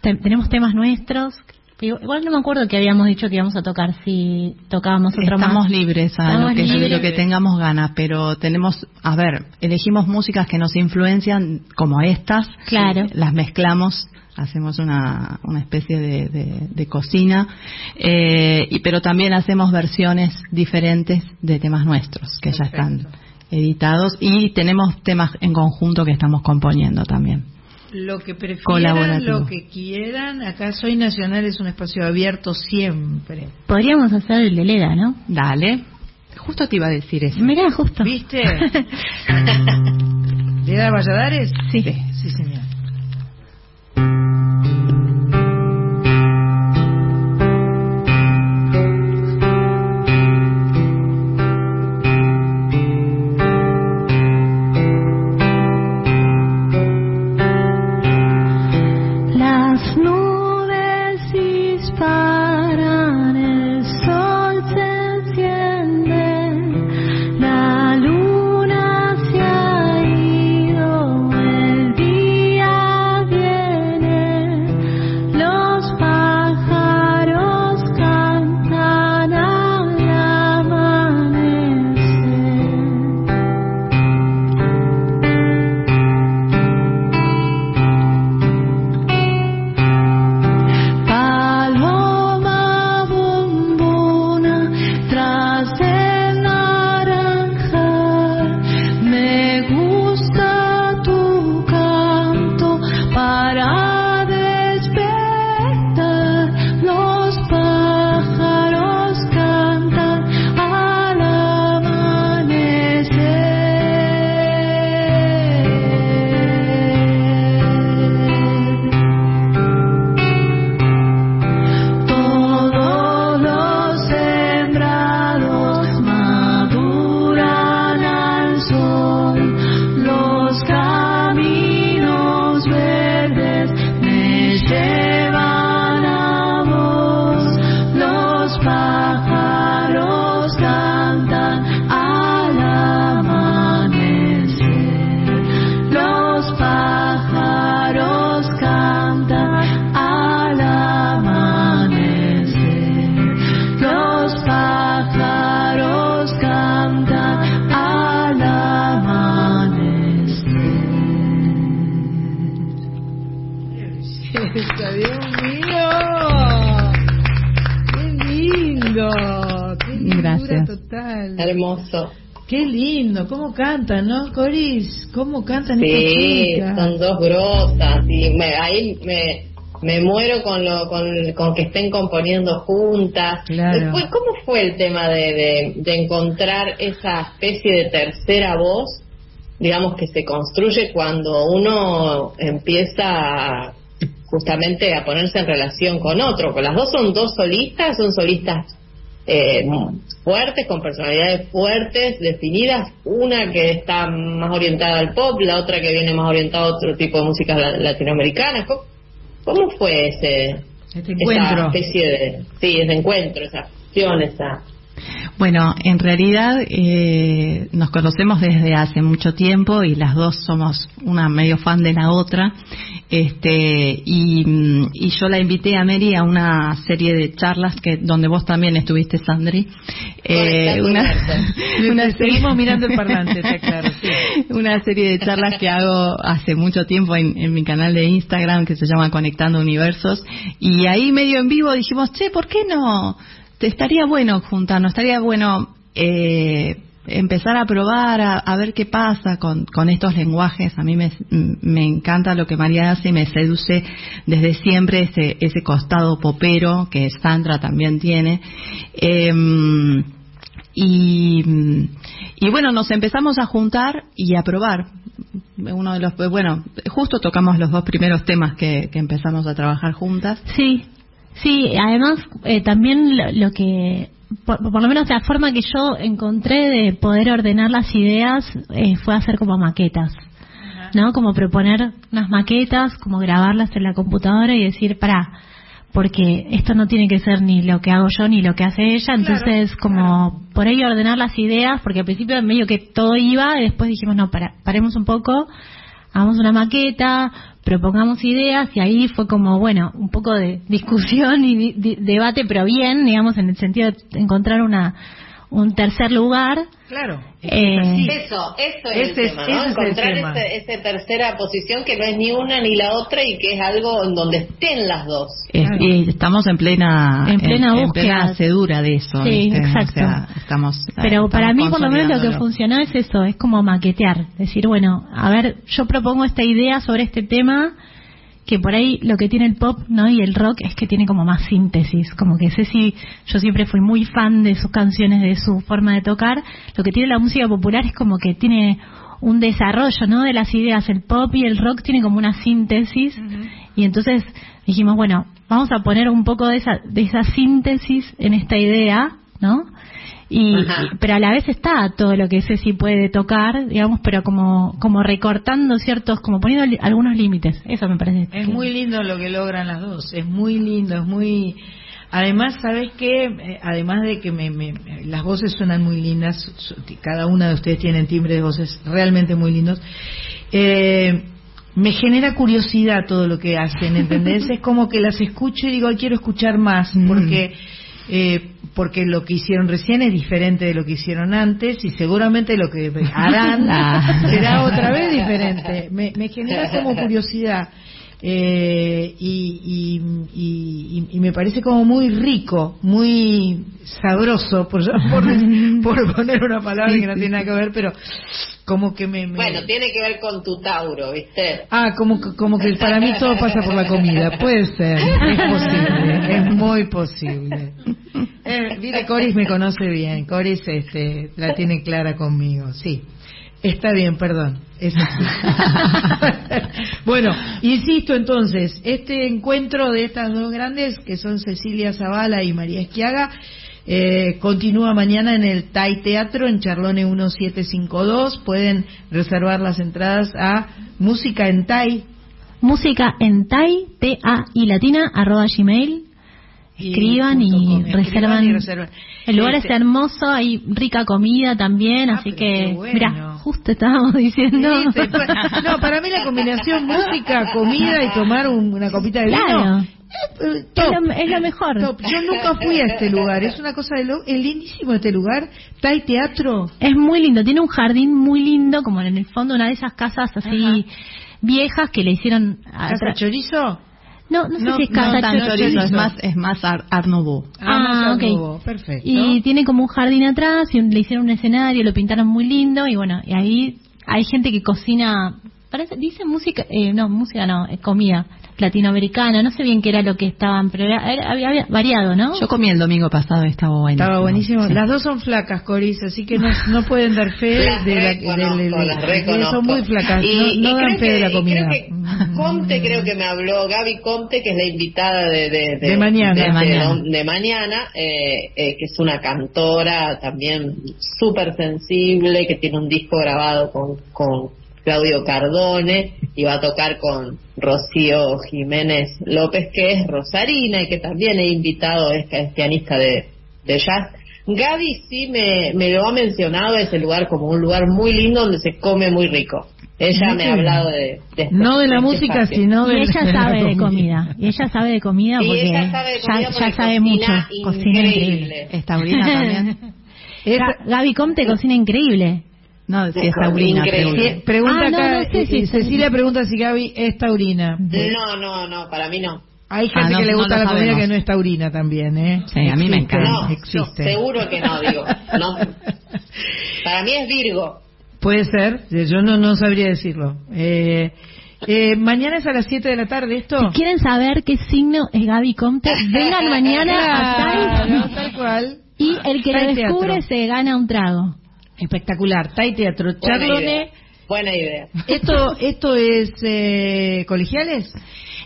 tenemos temas nuestros Igual no me acuerdo que habíamos dicho que íbamos a tocar si tocábamos otro Estamos libres a lo, que, lo que tengamos ganas, pero tenemos, a ver, elegimos músicas que nos influencian como estas, claro. las mezclamos hacemos una, una especie de, de, cocina, eh, y, pero también hacemos versiones diferentes de temas nuestros que ya están editados y tenemos temas en conjunto que estamos componiendo también lo que prefieran, lo que quieran. Acá Soy Nacional es un espacio abierto siempre. Podríamos hacer el de Leda, ¿no? Dale. Justo te iba a decir eso. Mirá, justo. ¿Viste? ¿Leda Valladares? Sí. Sí, señor. Cómo cantan, ¿no, Coris? ¿Cómo cantan sí, son dos grosas. Y me, ahí me, me muero con, lo, con, con que estén componiendo juntas. Después, ¿cómo fue el tema de, de, encontrar esa especie de tercera voz, digamos, que se construye cuando uno empieza justamente a ponerse en relación con otro? Las dos son dos solistas, son solistas eh, fuertes, con personalidades fuertes, definidas, una que está más orientada al pop, la otra que viene más orientada a otro tipo de música latinoamericana. ¿Cómo, fue ese este encuentro? Esa especie de, sí, ese encuentro, esa fusión, esa bueno, en realidad eh, nos conocemos desde hace mucho tiempo y las dos somos una medio fan de la otra. Este, y, yo la invité a Mary a una serie de charlas que donde vos también estuviste, Sandri. Eh, una, seguimos mirando el parlante, claro. Una serie de charlas que hago hace mucho tiempo en, en mi canal de Instagram que se llama Conectando Universos. Y ahí medio en vivo dijimos, che, ¿por qué no? Estaría bueno juntarnos, estaría bueno eh, empezar a probar, a, ver qué pasa con, estos lenguajes. A mí me, me encanta lo que María hace y me seduce desde siempre ese, ese costado popero que Sandra también tiene. Em, y, y bueno, nos empezamos a juntar y a probar. Uno de los, bueno, justo tocamos los dos primeros temas que, que empezamos a trabajar juntas. Sí, sí, además eh, también lo, que por, lo menos la forma que yo encontré de poder ordenar las ideas eh, fue hacer como maquetas, ¿no? Como proponer unas maquetas, como grabarlas en la computadora y decir, para, porque esto no tiene que ser ni lo que hago yo ni lo que hace ella, entonces como por ahí ordenar las ideas, porque al principio medio que todo iba y después dijimos, no, para, paremos un poco, hagamos una maqueta, propongamos ideas y ahí fue como, bueno, un poco de discusión y debate, pero bien, digamos, en el sentido de encontrar una un tercer lugar. Claro. Eh, eso, eso es el tema, ¿no? Encontrar esa tercera posición que no es ni una ni la otra y que es algo en donde estén las dos. y estamos en plena en plena búsqueda cedura de eso. Sí, exacto. estamos, Pero para mí por lo menos lo que funcionó es eso, es como maquetear, decir, bueno, a ver, yo propongo esta idea sobre este tema que por ahí lo que tiene el pop no y el rock es que tiene como más síntesis como que sé si yo siempre fui muy fan de sus canciones de su forma de tocar lo que tiene la música popular es como que tiene un desarrollo no de las ideas el pop y el rock tiene como una síntesis y entonces dijimos bueno vamos a poner un poco de esa de esa síntesis en esta idea no y, pero a la vez está todo lo que Ceci puede tocar digamos pero como como recortando ciertos como poniendo algunos límites eso me parece es muy lindo lo que logran las dos es muy lindo es muy además sabes qué eh, además de que me, las voces suenan muy lindas cada una de ustedes tiene timbre de voces realmente muy lindos eh, me genera curiosidad todo lo que hacen, ¿entendés? es como que las escucho y digo, quiero escuchar más, mm. porque eh, porque lo que hicieron recién es diferente de lo que hicieron antes y seguramente lo que harán ah. será otra vez diferente. Me, me genera como curiosidad. Eh, y, y, y, me parece como muy rico, muy sabroso, por, por, poner una palabra que no tiene nada que ver, pero como que me, Bueno, tiene que ver con tu Tauro, ¿viste? Ah, como, como que para mí todo pasa por la comida, puede ser, es posible, es muy posible. Eh, mire, Coris me conoce bien, Coris este, la tiene clara conmigo, sí. Está bien, perdón. Eso bueno, insisto entonces, este encuentro de estas dos grandes, que son Cecilia Zavala y María Esquiaga, eh, continúa mañana en el TAI Teatro en Charlone 1752. Pueden reservar las entradas a Música en Tai. Música en Tai, T-A y latina, arroba gmail escriban y, reservan. El lugar es este, hermoso, hay rica comida también, ah, así que, mira, justo estábamos diciendo. Pues, no, para mí la combinación música, comida y tomar una copita de vino. Eh, es, lo, mejor. Yo nunca fui a este lugar, es una cosa de lo, es lindísimo este lugar. Tai Teatro. Es muy lindo, tiene un jardín muy lindo, como en el fondo una de esas casas así viejas que le hicieron. ¿Casa Chorizo? No, no sé si es casa no, es más, es más Art, Nouveau. Ah, ah perfecto. Y tiene como un jardín atrás y le hicieron un escenario, lo pintaron muy lindo y bueno, y ahí hay gente que cocina, parece, dice música, eh, no, música no, comida latinoamericana, no sé bien qué era lo que estaban, pero era, había, variado, ¿no? Yo comí el domingo pasado, estaba buenísimo. Estaba buenísimo. Las dos son flacas, Coris, así que no, no pueden dar fe de la Son muy flacas, no, dan fe de la comida. Creo que Comte creo que me habló, Gaby Comte, que es la invitada de, de, de, mañana, de, mañana, eh, eh, que es una cantora también súper sensible, que tiene un disco grabado con, con Claudio Cardone y va a tocar con Rocío Jiménez López, que es rosarina y que también he invitado, es, pianista de, de jazz. Gaby sí me, me lo ha mencionado ese lugar como un lugar muy lindo donde se come muy rico. Ella me ha hablado de, no de la música sino de y ella sabe de comida y ella sabe de comida porque ya, sabe mucho. cocina increíble. Esta también. Gaby Comte cocina increíble no, si es taurina. Pregunta ah, acá, Cecilia pregunta si Gaby es taurina. No, no, no, para mí no. Hay gente ah, que le gusta la comida que no es taurina también, ¿eh? Sí, a mí me encanta. existe. seguro que no, digo. No. Para mí es Virgo. Puede ser, yo no, no sabría decirlo. Eh, eh, mañana es a las 7 de la tarde esto. Si quieren saber qué signo es Gaby Comte, vengan mañana a tal cual. Y el que lo descubre se gana un trago. Espectacular. Tai Teatro. Charlone. Buena idea. ¿Esto, esto es eh, colegiales?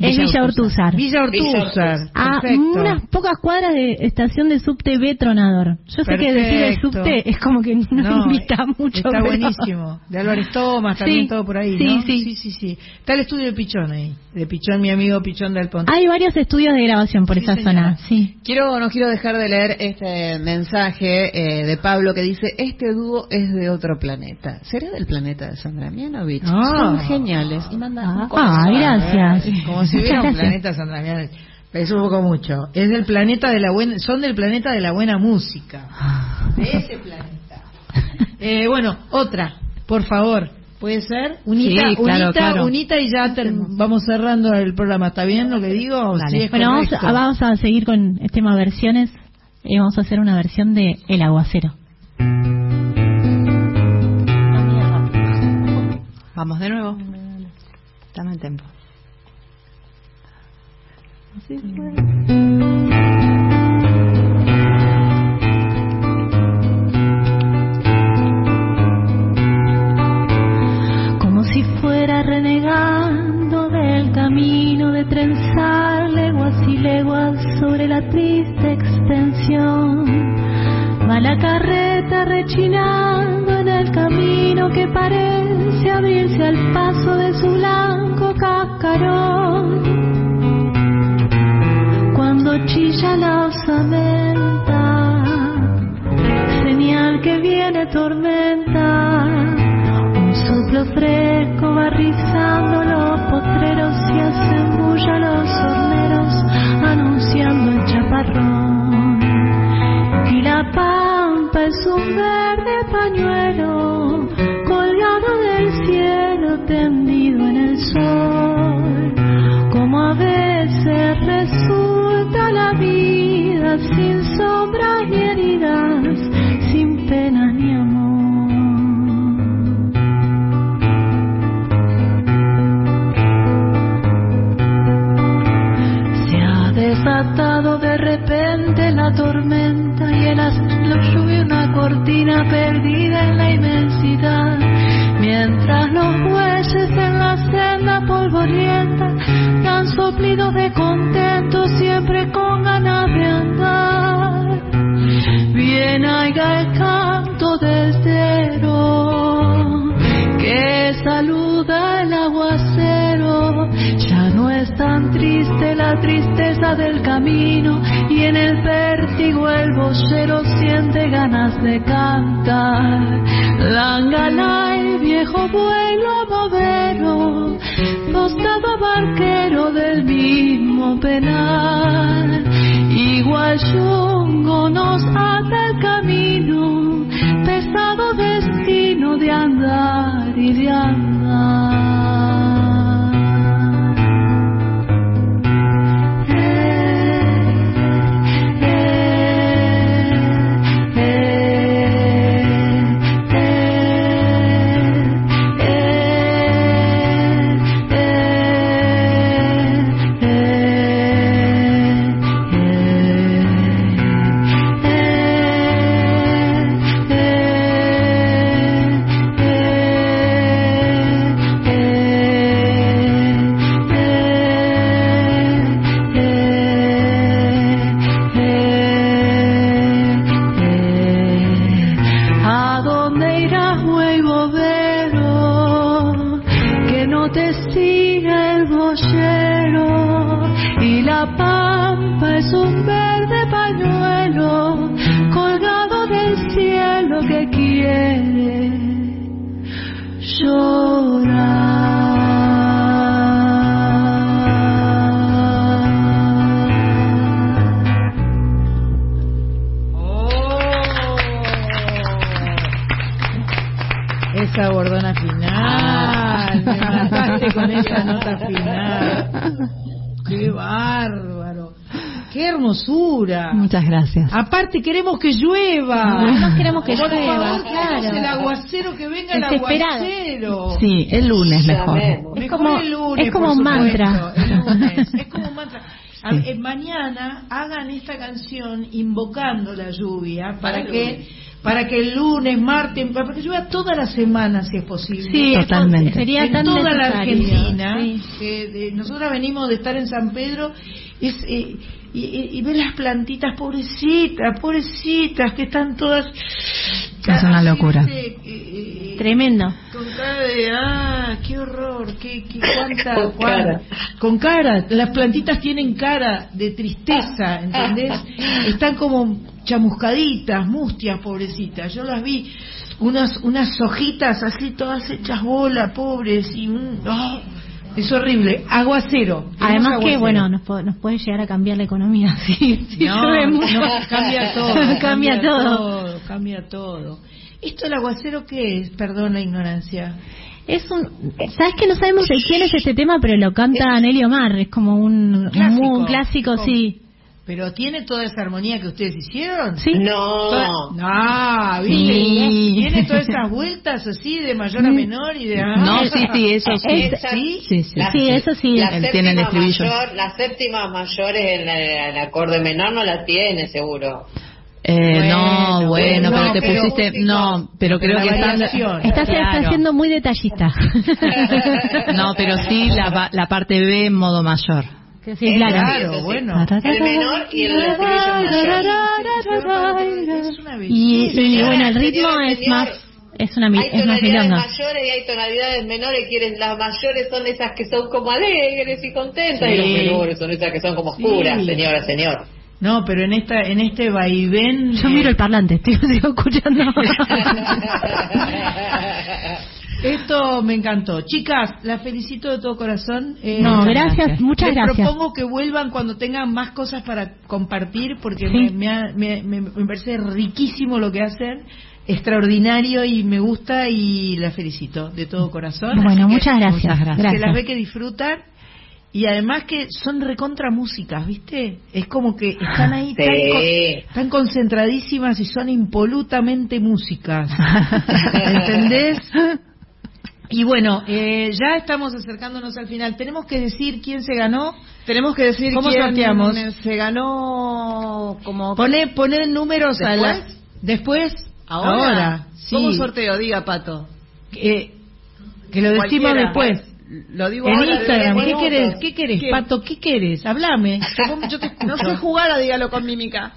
Es Villa Ortúzar. Villa Ortúzar. A unas pocas cuadras de estación de subte B Tronador. Yo sé que decir el subte es como que no, no invita mucho. Está buenísimo. De Álvarez Tomás, también todo por ahí. Sí, sí, sí, sí, Está el estudio de Pichón ahí. De Pichón, mi amigo Pichón del Ponte. Hay varios estudios de grabación por esa zona. Sí. Quiero, no quiero dejar de leer este mensaje eh, de Pablo que dice: Este dúo es de otro planeta. ¿Será del planeta de Sandra Mianovich? Ah. Son geniales. Y manda ah, gracias si hubiera un planeta Sandra es un poco mucho. Es del planeta de la buena, son del planeta de la buena música. De ese planeta. Eh, bueno, otra, por favor. ¿Puede ser? Unita, unita, unita y ya vamos cerrando el programa. ¿Está bien lo que digo? bueno, vamos, vamos, a seguir con el tema versiones y vamos a hacer una versión de El Aguacero. Vamos de nuevo. Dame el tiempo. Como si fuera renegando del camino de trenzar leguas y leguas sobre la triste extensión. Va la carreta rechinando en el camino que parece abrirse al paso de su blanco cascarón la osamenta, señal que viene tormenta, un soplo fresco va rizando los potreros y hacen bulla los horneros, anunciando el chaparrón. Y la pampa es un verde pañuelo, colgado del cielo, tendido en el sol, como a veces resulta vida sin Aparte queremos que llueva. No, queremos que Por llueva, favor, claro. queremos el aguacero, que venga el aguacero. Sí, el lunes mejor. Mejor Es como- el lunes, es como un mantra. el lunes, es como un mantra. A- eh, mañana hagan esta canción invocando la lluvia para que para que el lunes, martes, para que llueva toda la semana si es posible. Sí, Totalmente. sería en tan toda la Argentina. sí. que de- nosotros venimos de estar en San Pedro es, eh, y, ver las plantitas pobrecitas, pobrecitas, que están todas... Es una locura. Eh, eh, Tremendo. con cara de, ah, qué horror, qué, qué cuánta, Con cara. con cara. Las plantitas tienen cara de tristeza, ¿entendés? Están como chamuscaditas, mustias, pobrecitas. Yo las vi, unas, unas hojitas así todas hechas bola, pobres, y un, oh, es horrible. Aguacero. Además que, bueno, nos, puede llegar a cambiar la economía. Sí, sí, no, cambia todo. cambia todo. Cambia todo. ¿Esto el aguacero qué es? Perdón la ignorancia. Es un, sabes que no sabemos de quién es este tema, pero lo canta Nelly Omar, es como un Clásico. un clásico, sí. ¿Pero tiene toda esa armonía que ustedes hicieron? Sí. No. Toda- No, ¿viste? Sí. Tiene todas esas vueltas así de mayor a menor y de... ah, No, sí, sí, eso sí. Esa- ¿Sí? Sí, sí. La- Sí, eso sí. La Él tiene el estribillo. mayor, la séptima mayor en la- el acorde menor no la tiene seguro. Eh, no, Bueno, bueno, no, pero te pero- pusiste, no, pero creo que la están, variación. Está, Claro. está siendo muy detallista. no, pero sí la, la parte B en modo mayor. Que sí, claro. Bueno. El menor y el. Es una Y, bueno, el ritmo es más, es una mi- Hay es más milonga. mayores y hay tonalidades menores. Quieres, las mayores son esas que son como alegres y contentas, y los menores son esas que son como oscuras, Sí. señora, señor. No, pero en esta en este vaivén... Yo eh, miro el parlante, estoy, escuchando. Esto me encantó. Chicas, las felicito de todo corazón. Eh, No, Muchas gracias, gracias. muchas Les gracias. propongo que vuelvan cuando tengan más cosas para compartir, porque Sí. me, me, ha- me- me- me parece riquísimo lo que hacen, extraordinario y me gusta y las felicito de todo corazón. Bueno, que muchas gracias. muchas gracias. Se las ve que disfrutan y además que son recontra músicas, ¿viste? Es como que están ahí Sí. tan, tan concentradísimas y son impolutamente músicas. ¿Entendés? Y bueno, eh, ya estamos acercándonos al final. Tenemos que decir quién se ganó. Tenemos que decir ¿Cómo quién sorteamos? se ganó como Poner, poner números a la- ¿Después? Después. ahora. sí. ¿Cómo sorteo? Diga, Pato. Eh, que lo decimos después. Lo digo En ahora. Instagram. ¿Qué querés? ¿Qué querés, ¿Qué? Pato? ¿Qué querés? Hablame. Yo, te. No sé jugar, a dígalo con mímica.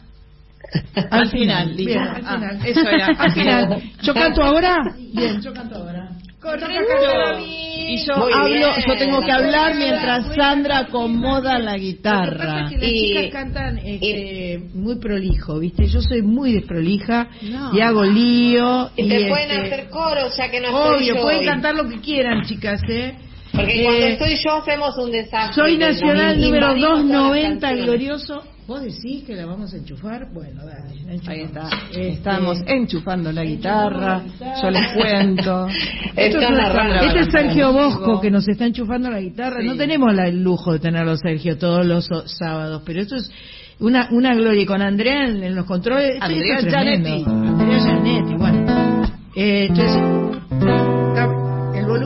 Al final, bien, al Ah, final. eso era. Al final. ¿Yo canto ahora? Bien, yo canto ahora. Correcto. Y yo Muy hablo, bien. yo tengo que hablar mientras Sandra acomoda la Lo que guitarra. pasa es que las Y- chicas cantan este, muy prolijo, ¿viste? Yo soy muy desprolija No. y hago lío. Y y te pueden este, hacer coro, ya que no estoy Obvio, yo pueden hoy. cantar lo que quieran, chicas, ¿eh? Porque Eh, cuando estoy yo hacemos un desastre. Soy nacional número invadimos todas las 290, canciones. glorioso. ¿Vos decís que la vamos a enchufar? Bueno, dale. Ahí está. Este, Estamos enchufando la guitarra. Yo les cuento. Esto es una- este es Sergio. Bosco que nos está enchufando la guitarra. Sí. No tenemos la- el lujo de tenerlo Sergio todos los sábados, pero esto es una, una gloria. Y con Andrea en, en los controles. Andrea. Gianetti. Andrea Gianetti, bueno. Eh, entonces,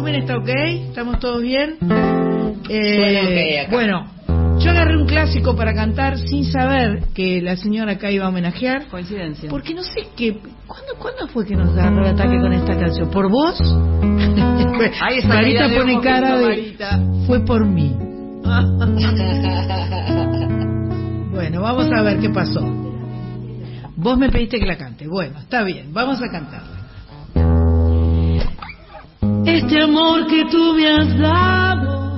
volumen está ok, estamos todos bien. Eh, bueno, yo agarré un clásico para cantar sin saber que la señora acá iba a homenajear. Coincidencia. Porque no sé qué. ¿Cuándo, ¿Cuándo fue que nos agarró el ataque con esta canción? ¿Por vos? Ahí está Marita pone cara de. Marita. Fue por mí. Bueno, vamos a ver qué pasó. Vos me pediste que la cante. Bueno, está bien, vamos a cantarla. Este amor que tú me has dado,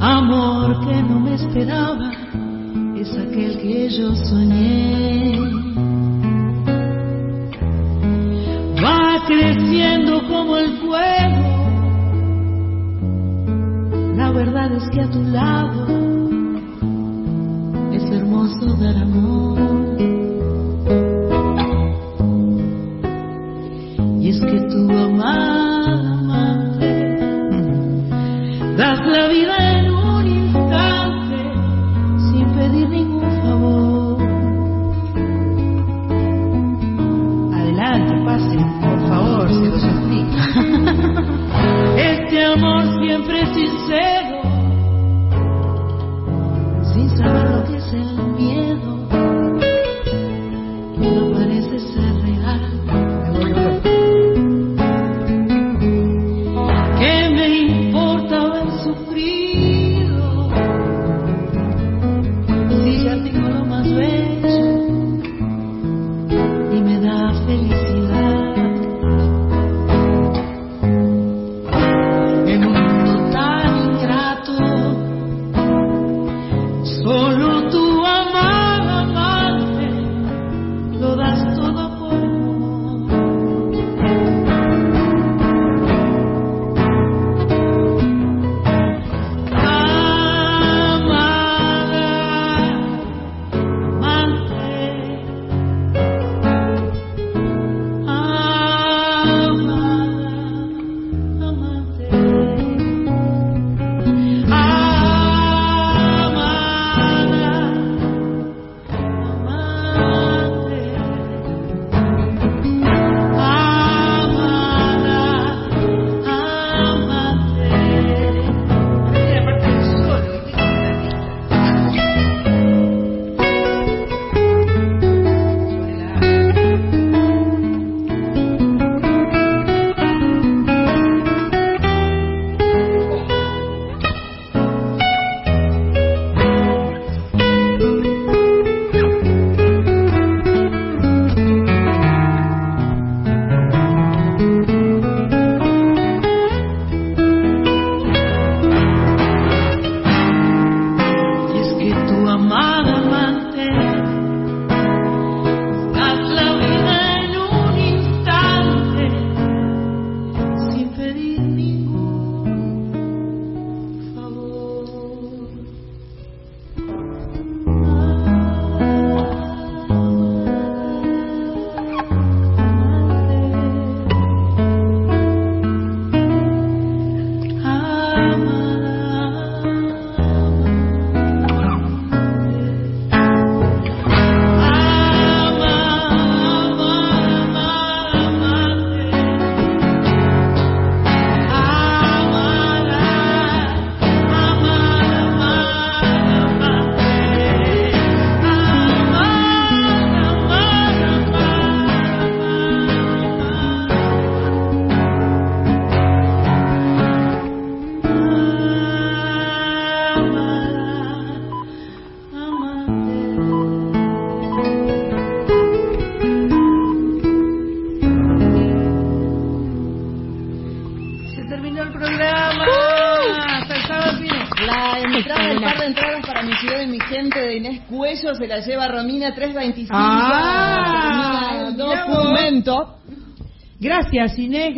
amor que no me esperaba, es aquel que yo soñé. Va creciendo como el fuego, la verdad es que a tu lado es hermoso dar amor. Es que tu amada das la vida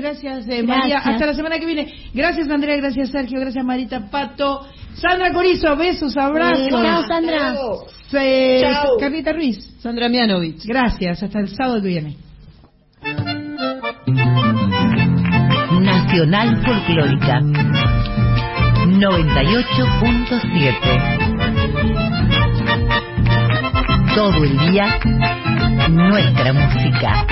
Gracias eh, María. Hasta la semana que viene. Gracias Andrea, gracias Sergio, gracias Marita Pato. Sandra Corizo, besos, abrazos. Chao Sandra. Carlita Ruiz. Sandra Mianovich. Gracias, hasta el sábado que viene. Nacional Folclórica 98.7 todo el día nuestra música.